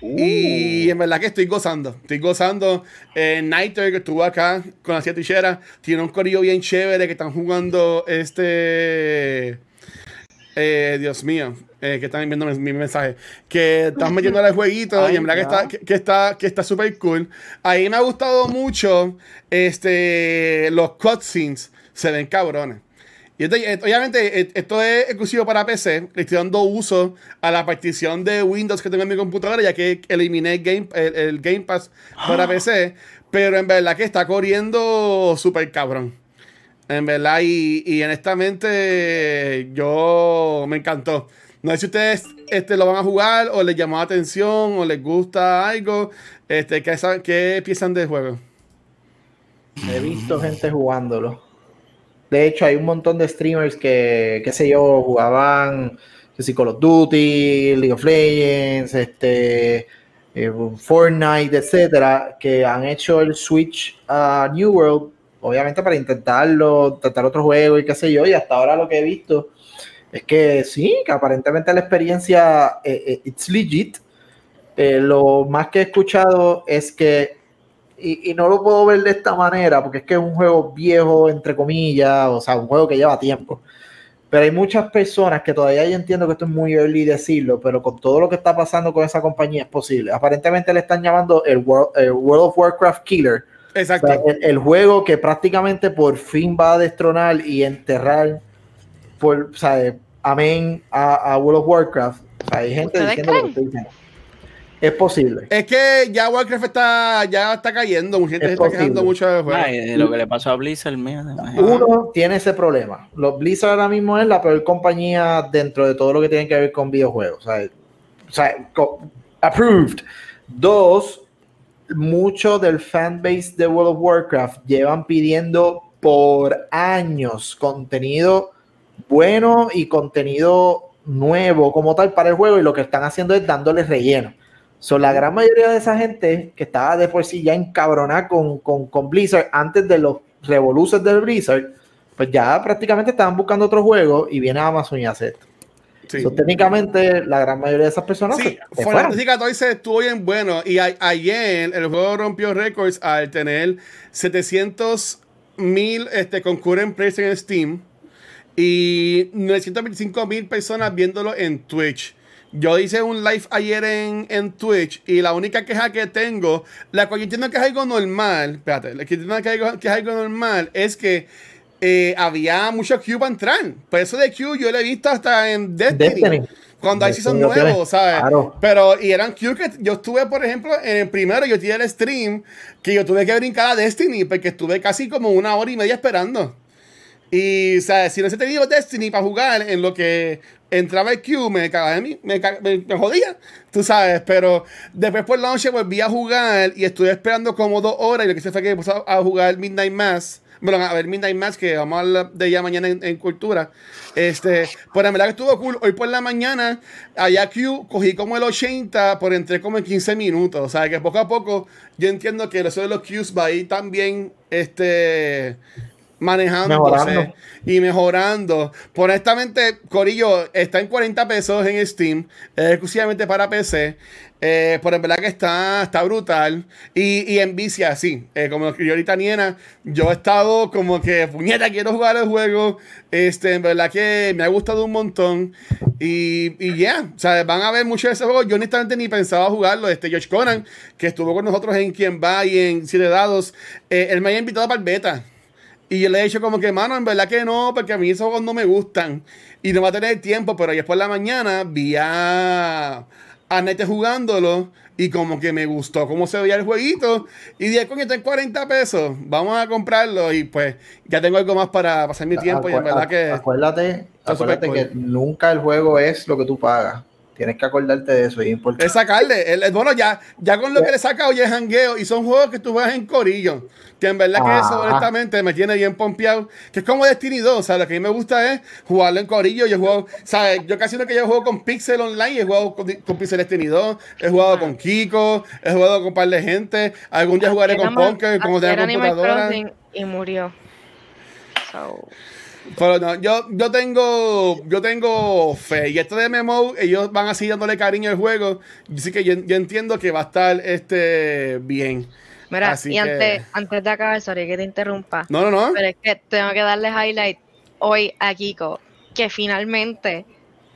Y en verdad que estoy gozando. Estoy gozando. Eh, Nighter, que estuvo acá con las siete ticheras, tiene un corillo bien chévere que están jugando este. Eh, Dios mío, eh, que están viendo mi, mi mensaje. Que están metiendo el jueguito Ay, y en verdad que está, que, que está que está súper cool. Ahí me ha gustado mucho este, los cutscenes. Se ven cabrones. Y esto- eh, obviamente esto es exclusivo para PC. Le estoy dando uso a la partición de Windows que tengo en mi computadora, ya que eliminé el Game, el, el Game Pass para PC. Pero en verdad que está corriendo súper cabrón. En verdad, y, y honestamente, yo me encantó. No sé si ustedes este, lo van a jugar o les llamó la atención o les gusta algo. Este, ¿qué, ¿Qué piensan del juego? He visto gente jugándolo. De hecho, hay un montón de streamers que, qué sé yo, jugaban que si Call of Duty, League of Legends, este, eh, Fortnite, etcétera, que han hecho el switch a New World, obviamente para intentarlo, intentar otro juego y qué sé yo, y hasta ahora lo que he visto es que sí, que aparentemente la experiencia eh, eh, it's legit. Eh, lo más que he escuchado es que y, y no lo puedo ver de esta manera, porque es que es un juego viejo, entre comillas, o sea, un juego que lleva tiempo. Pero hay muchas personas que todavía yo entiendo que esto es muy early decirlo, pero con todo lo que está pasando con esa compañía es posible. Aparentemente le están llamando el World, el World of Warcraft Killer. O Exacto. sea, el, el juego que prácticamente por fin va a destronar y enterrar por, o sea, amén a, a World of Warcraft. O sea, hay gente ¿Ustedes diciendo lo que diciendo. Es posible. Es que ya Warcraft está, ya está cayendo. Mucha gente Es se está quejando mucho del juego. Ay, de lo que le pasó a Blizzard. Uno tiene ese problema. Los Blizzard ahora mismo es la peor compañía dentro de todo lo que tiene que ver con videojuegos. O sea, o sea, co- approved. Dos, mucho del fanbase de World of Warcraft llevan pidiendo por años contenido bueno y contenido nuevo como tal para el juego y lo que están haciendo es dándole relleno. So, la gran mayoría de esa gente que estaba de por sí ya encabronada con, con, con Blizzard antes de los revoluces del Blizzard, pues ya prácticamente estaban buscando otro juego y viene Amazon y hace esto. Sí. So, técnicamente la gran mayoría de esas personas Sí. Fantasy 14 estuvo bien bueno y a- ayer el juego rompió récords al tener 700 mil este, concurrent players en Steam y 925 mil personas viéndolo en Twitch. Yo hice un live ayer en, en Twitch y la única queja que tengo, la cual yo entiendo que es algo normal, espérate, la que entiendo que es algo, que es algo normal es que eh, había mucho Q para entrar. Por eso de Q yo lo he visto hasta en Destiny. Destiny. Cuando hay season nuevos, ¿sabes? Claro. Pero, y eran Q que yo estuve, por ejemplo, en el primero, yo tiré el stream, que yo tuve que brincar a Destiny, porque estuve casi como una hora y media esperando. Y, o sea, si no se tenido Destiny para jugar en lo que entraba el Q, me cagaba de mí, me, me- me jodía, tú sabes. Pero después por la noche volví a jugar y estuve esperando como dos horas. Y lo que hice fue que puse a, a jugar Midnight Mass. Bueno, a ver Midnight Mass, que vamos a hablar de ella mañana en, Cultura. Este, pues la verdad que estuvo cool. Hoy por la mañana, allá Q, cogí como el 80, por entré como en 15 minutos. O sea, que poco a poco yo entiendo que eso de los Qs va a ir también, este manejándose y mejorando. Por honestamente, Corillo está en 40 pesos en Steam, exclusivamente para PC. Eh, por en verdad que está, está brutal. Y, y en vicia, sí. Eh, como lo escribió ahorita Niena, yo he estado como que, puñeta, quiero jugar el juego. Este, en verdad que me ha gustado un montón. Y, y ya, o sea, van a ver mucho de ese juego. Yo honestamente ni pensaba jugarlo. Este, George Conan, que estuvo con nosotros en Quien Va y en Siete Dados, eh, él me había invitado para el beta. Y yo le he dicho como que, mano, en verdad que no, porque a mí esos juegos no me gustan. Y no va a tener tiempo, pero ayer por la mañana vi a, a Nete jugándolo y como que me gustó cómo se veía el jueguito. Y dije, coño, está en 40 pesos, vamos a comprarlo. Y pues ya tengo algo más para pasar mi tiempo y en verdad que... Acuérdate, acuérdate que nunca el juego es lo que tú pagas. Tienes que acordarte de eso y es importante. Es sacarle. El- el- bueno, ya, ya con lo que le saca hoy es jangueo y son juegos que tú juegas en corillo. Que en verdad que eso, honestamente, me tiene bien pompeado. Que es como Destiny 2. O sea, lo que a mí me gusta es jugarlo en corillo. Yo juego, ¿sabes? Yo casi no que yo juego con Pixel Online. He jugado con, con Pixel Destiny 2. He jugado con Kiko. He jugado con un par de gente. Algún día jugaré con como tenga computadora. Crossing y murió. So, Pero no, yo, yo tengo yo tengo fe. Y esto de MMO, ellos van a seguir dándole cariño al juego. Así que yo, yo entiendo que va a estar este bien. mira, Así y que- antes, antes de acabar, sorry que te interrumpa. No, no, no. Pero es que tengo que darle highlight hoy a Kiko, que finalmente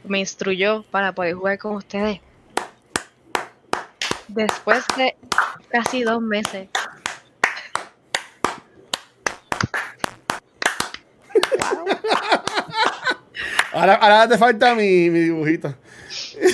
me instruyó para poder jugar con ustedes. Después de casi dos meses. Ahora, ahora te falta mi, mi dibujito.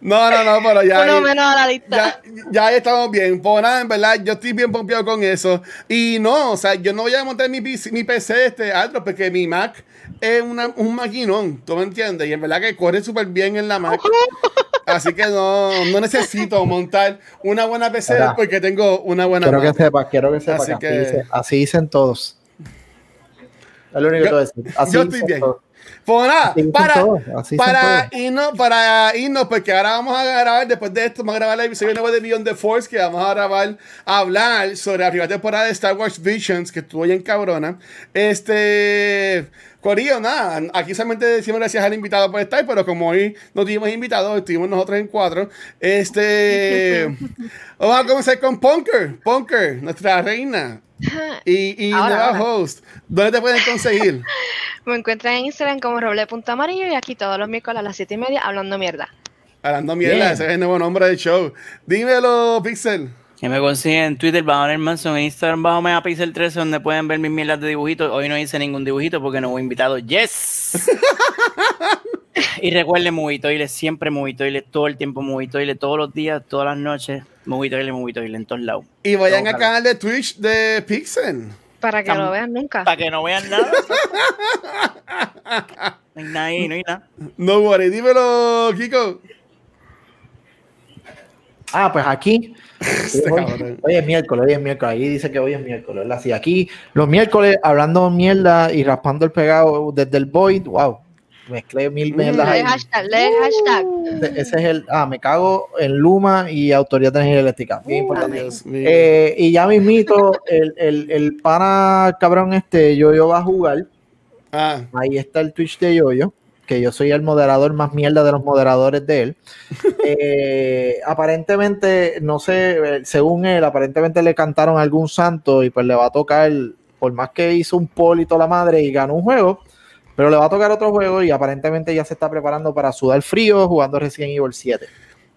no, no, no, pero ya. Uno menos a la lista. Ya, ya ahí estamos bien. Pues nada, en verdad, yo estoy bien pompeado con eso. Y no, o sea, yo no voy a montar mi, PC mi PC este alto porque mi Mac es una- un maquinón, ¿tú me entiendes? Y en verdad que corre súper bien en la Mac. Así que no, no necesito montar una buena PC porque tengo una buena Quiero que Mac. sepas, quiero que sepas Así que, que- Así, dice- así dicen todos. Es lo único que Yo- a decir. Así yo estoy bien. todos. Pues nada, para, para, irnos, para irnos, porque ahora vamos a grabar, después de esto, vamos a grabar el episodio nuevo de Beyond the Force, que vamos a grabar, a hablar sobre la primera temporada de Star Wars Visions, que estuvo bien cabrona. Este, Corillo, nada, aquí solamente decimos gracias al invitado por estar, pero como hoy no tuvimos invitados, estuvimos nosotros en cuatro, este, vamos a comenzar con Punker, Punker, nuestra reina. Y, y Ahora, nueva ahora. host, ¿dónde te pueden conseguir? Me encuentran en Instagram como roble.amarillo y aquí todos los miércoles a las 7 y media hablando mierda. Hablando mierda, Bien. ese es el nuevo nombre del show. Dímelo, Pixel. Que me consiguen en Twitter bajo el Manson, en Instagram bajo Megapixel 13, donde pueden ver mis mierdas de dibujitos. Hoy no hice ningún dibujito porque no hubo invitado. ¡Yes! y recuerden Movie Toilet, siempre Movie Toilet, todo el tiempo Movie Toilet, todos los días, todas las noches, Movie Toilet, Movie Toilet, en todos lados. Y vayan al canal de Twitch de Pixel. Para que Tam- lo vean nunca. Para que no vean nada. no hay nada ahí, no hay nada. No worry, dímelo, Kiko. Ah, pues aquí. Hoy, hoy es miércoles, hoy es miércoles. Ahí dice que hoy es miércoles. ¿verdad? Sí, aquí los miércoles hablando mierda y raspando el pegado desde el Void. Wow. Mezclé mil mierdas el hashtag, lee el hashtag. Ese, ese es el. Ah, me cago en Luma y Autoridad de Energía Eléctrica. Bien importante. Dios mío. Eh, y ya mismito, el, el, el pana cabrón este, Yoyo va a jugar. ah, Ahí está el Twitch de Yoyo, que yo soy el moderador más mierda de los moderadores de él. Eh, aparentemente, no sé, eh, según él, aparentemente le cantaron a algún santo y pues le va a tocar, por más que hizo un toda la madre y ganó un juego, pero le va a tocar otro juego y aparentemente ya se está preparando para sudar frío jugando Resident Evil 7.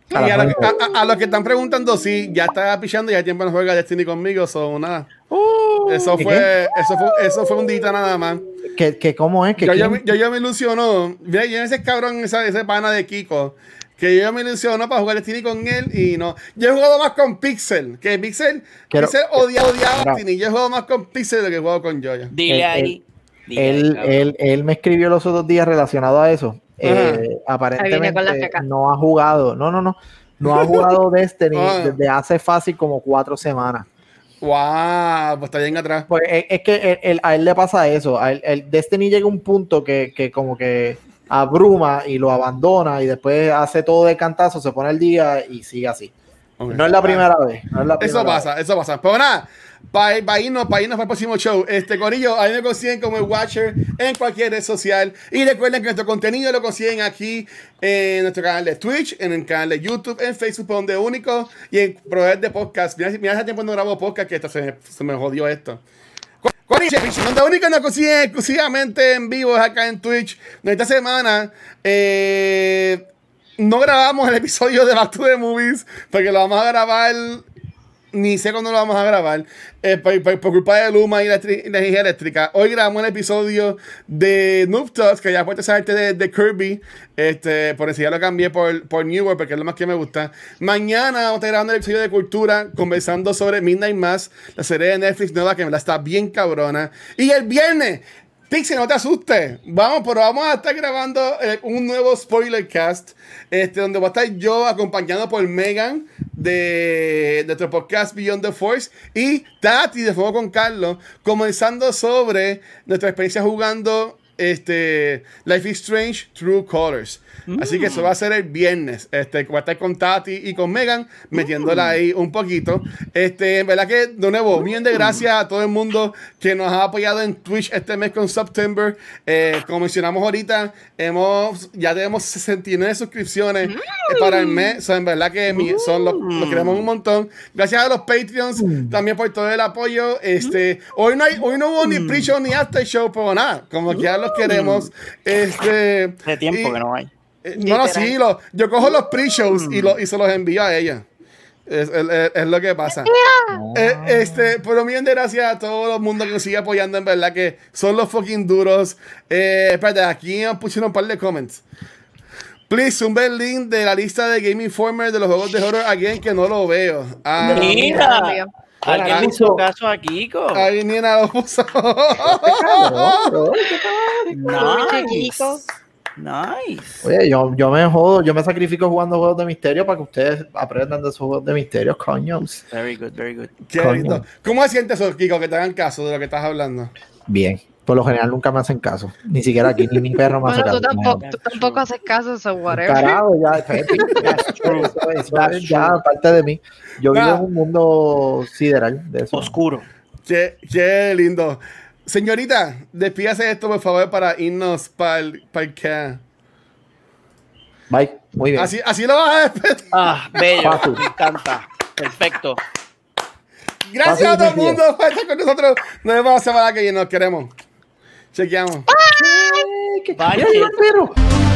y a, lo- a- a- a los que están preguntando, sí, ya está pichando, ya tiempo no juega Destiny conmigo, son nada. eso ¿y fue, eso fue, eso fue un dita nada más. ¿Qué, qué, ¿Cómo es? ¿Que Yo, yo, quién- me- yo, yo me ilusionó. Mira, yo ese cabrón, esa- ese pana de Kiko. Que yo me ilusionó para jugar Destiny con él y no. Yo he jugado más con Pixel. Que Pixel, Quiero- Pixel odia, odiaba Mira. Destiny. Yo he jugado más con Pixel de lo que he jugado con Joya. Dile ahí. Él, él, él me escribió los otros días relacionado a eso. Eh, viene con la aparentemente no ha jugado, no, no, no, no ha jugado Destiny Ah. desde hace fácil como cuatro semanas. Wow, pues está bien atrás. Pues es, es que él- él- a él le pasa eso. A él- el Destiny llega a un punto que, que como que abruma y lo abandona y después hace todo de cantazo, se pone el día y sigue así. No es la primera vez. no es la Eso pasa, eso pasa. Pero nada, para irnos, para irnos para el próximo show. Este Corillo, ahí me consiguen como el Watcher en cualquier red social. Y recuerden que nuestro contenido lo consiguen aquí en nuestro canal de Twitch, en el canal de YouTube, en Facebook, donde único, y en proveedor de podcast. Mira, mira hace tiempo no grabo podcast que esta se, se me jodió esto. Corillo, donde único nos consiguen exclusivamente en vivo es acá en Twitch. Esta semana eh, no grabamos el episodio de Back to the Movies porque lo vamos a grabar ni sé cuándo lo vamos a grabar, eh, por, por- por culpa de Luma y la energía eléctrica. Hoy grabamos el episodio de Noob Talks, que ya puesto esa arte de, de Kirby, este, por eso ya lo cambié por, por New World, porque es lo más que me gusta. Mañana vamos a estar grabando el episodio de Cultura, conversando sobre Midnight Mass, la serie de Netflix nueva, que me la está bien cabrona. Y el viernes, Pixie, no te asustes. Vamos, pero vamos a estar grabando eh, un nuevo spoiler cast. Este, donde voy a estar yo acompañado por Megan de, nuestro podcast Beyond the Force y Tati de Fuego con Carlos, comenzando sobre nuestra experiencia jugando este, Life is Strange True Colors. Así que eso va a ser el viernes. Este, voy a estar con Tati y con Megan, metiéndola ahí un poquito. Este, en verdad que, de nuevo, bien de gracias a todo el mundo que nos ha apoyado en Twitch este mes con September. Eh, como mencionamos ahorita, hemos, ya tenemos 69 suscripciones eh, para el mes. So, en verdad que mi- son los, los queremos un montón. Gracias a los Patreons también por todo el apoyo. Este, hoy no hay, hoy no hubo ni pre-show ni after show, pero nada, como que ya los queremos. Este, De tiempo y- que no hay. Eh, No, no, sí, lo- yo cojo los pre-shows y, lo- y se los envío a ella. Es, es- es lo que pasa. Eh, este, pero bien de gracias a todo el mundo que nos sigue apoyando, en verdad que son los fucking duros. Eh, espérate, aquí me pusieron un par de comments. Please, un el link de la lista de Game Informer de los juegos de horror again que no lo veo. Ah, Mira, mío. alguien le hizo caso a Kiko. ahí ni nada lo puso. Cabrón, bro. Nice. Chiquito. Nice. Oye, yo, yo me jodo, yo me sacrifico jugando juegos de misterio para que ustedes aprendan de esos juegos de misterio, coños. Very good, very good. Qué Coño. lindo. ¿Cómo se siente eso, Kiko, que te hagan caso de lo que estás hablando? Bien. Por lo general nunca me hacen caso. Ni siquiera aquí, ni mi perro me hace Bueno, tú caso. tampoco, tú tampoco haces caso, so whatever. Carajo, ya, That's true. eso, eso That's es ya true. parte de mí. Yo vivo en un mundo sideral de eso. Oscuro. Qué, qué lindo. Señorita, despídase esto, por favor, para irnos para el, para el que- Bye. Muy bien. Así, así lo vas a despedir. Ah, bello. Fácil. Me encanta. Perfecto. Gracias a todo el mundo por estar con nosotros. Nos vemos la semana que viene. Nos queremos. Chequeamos. Ay, que- Bye,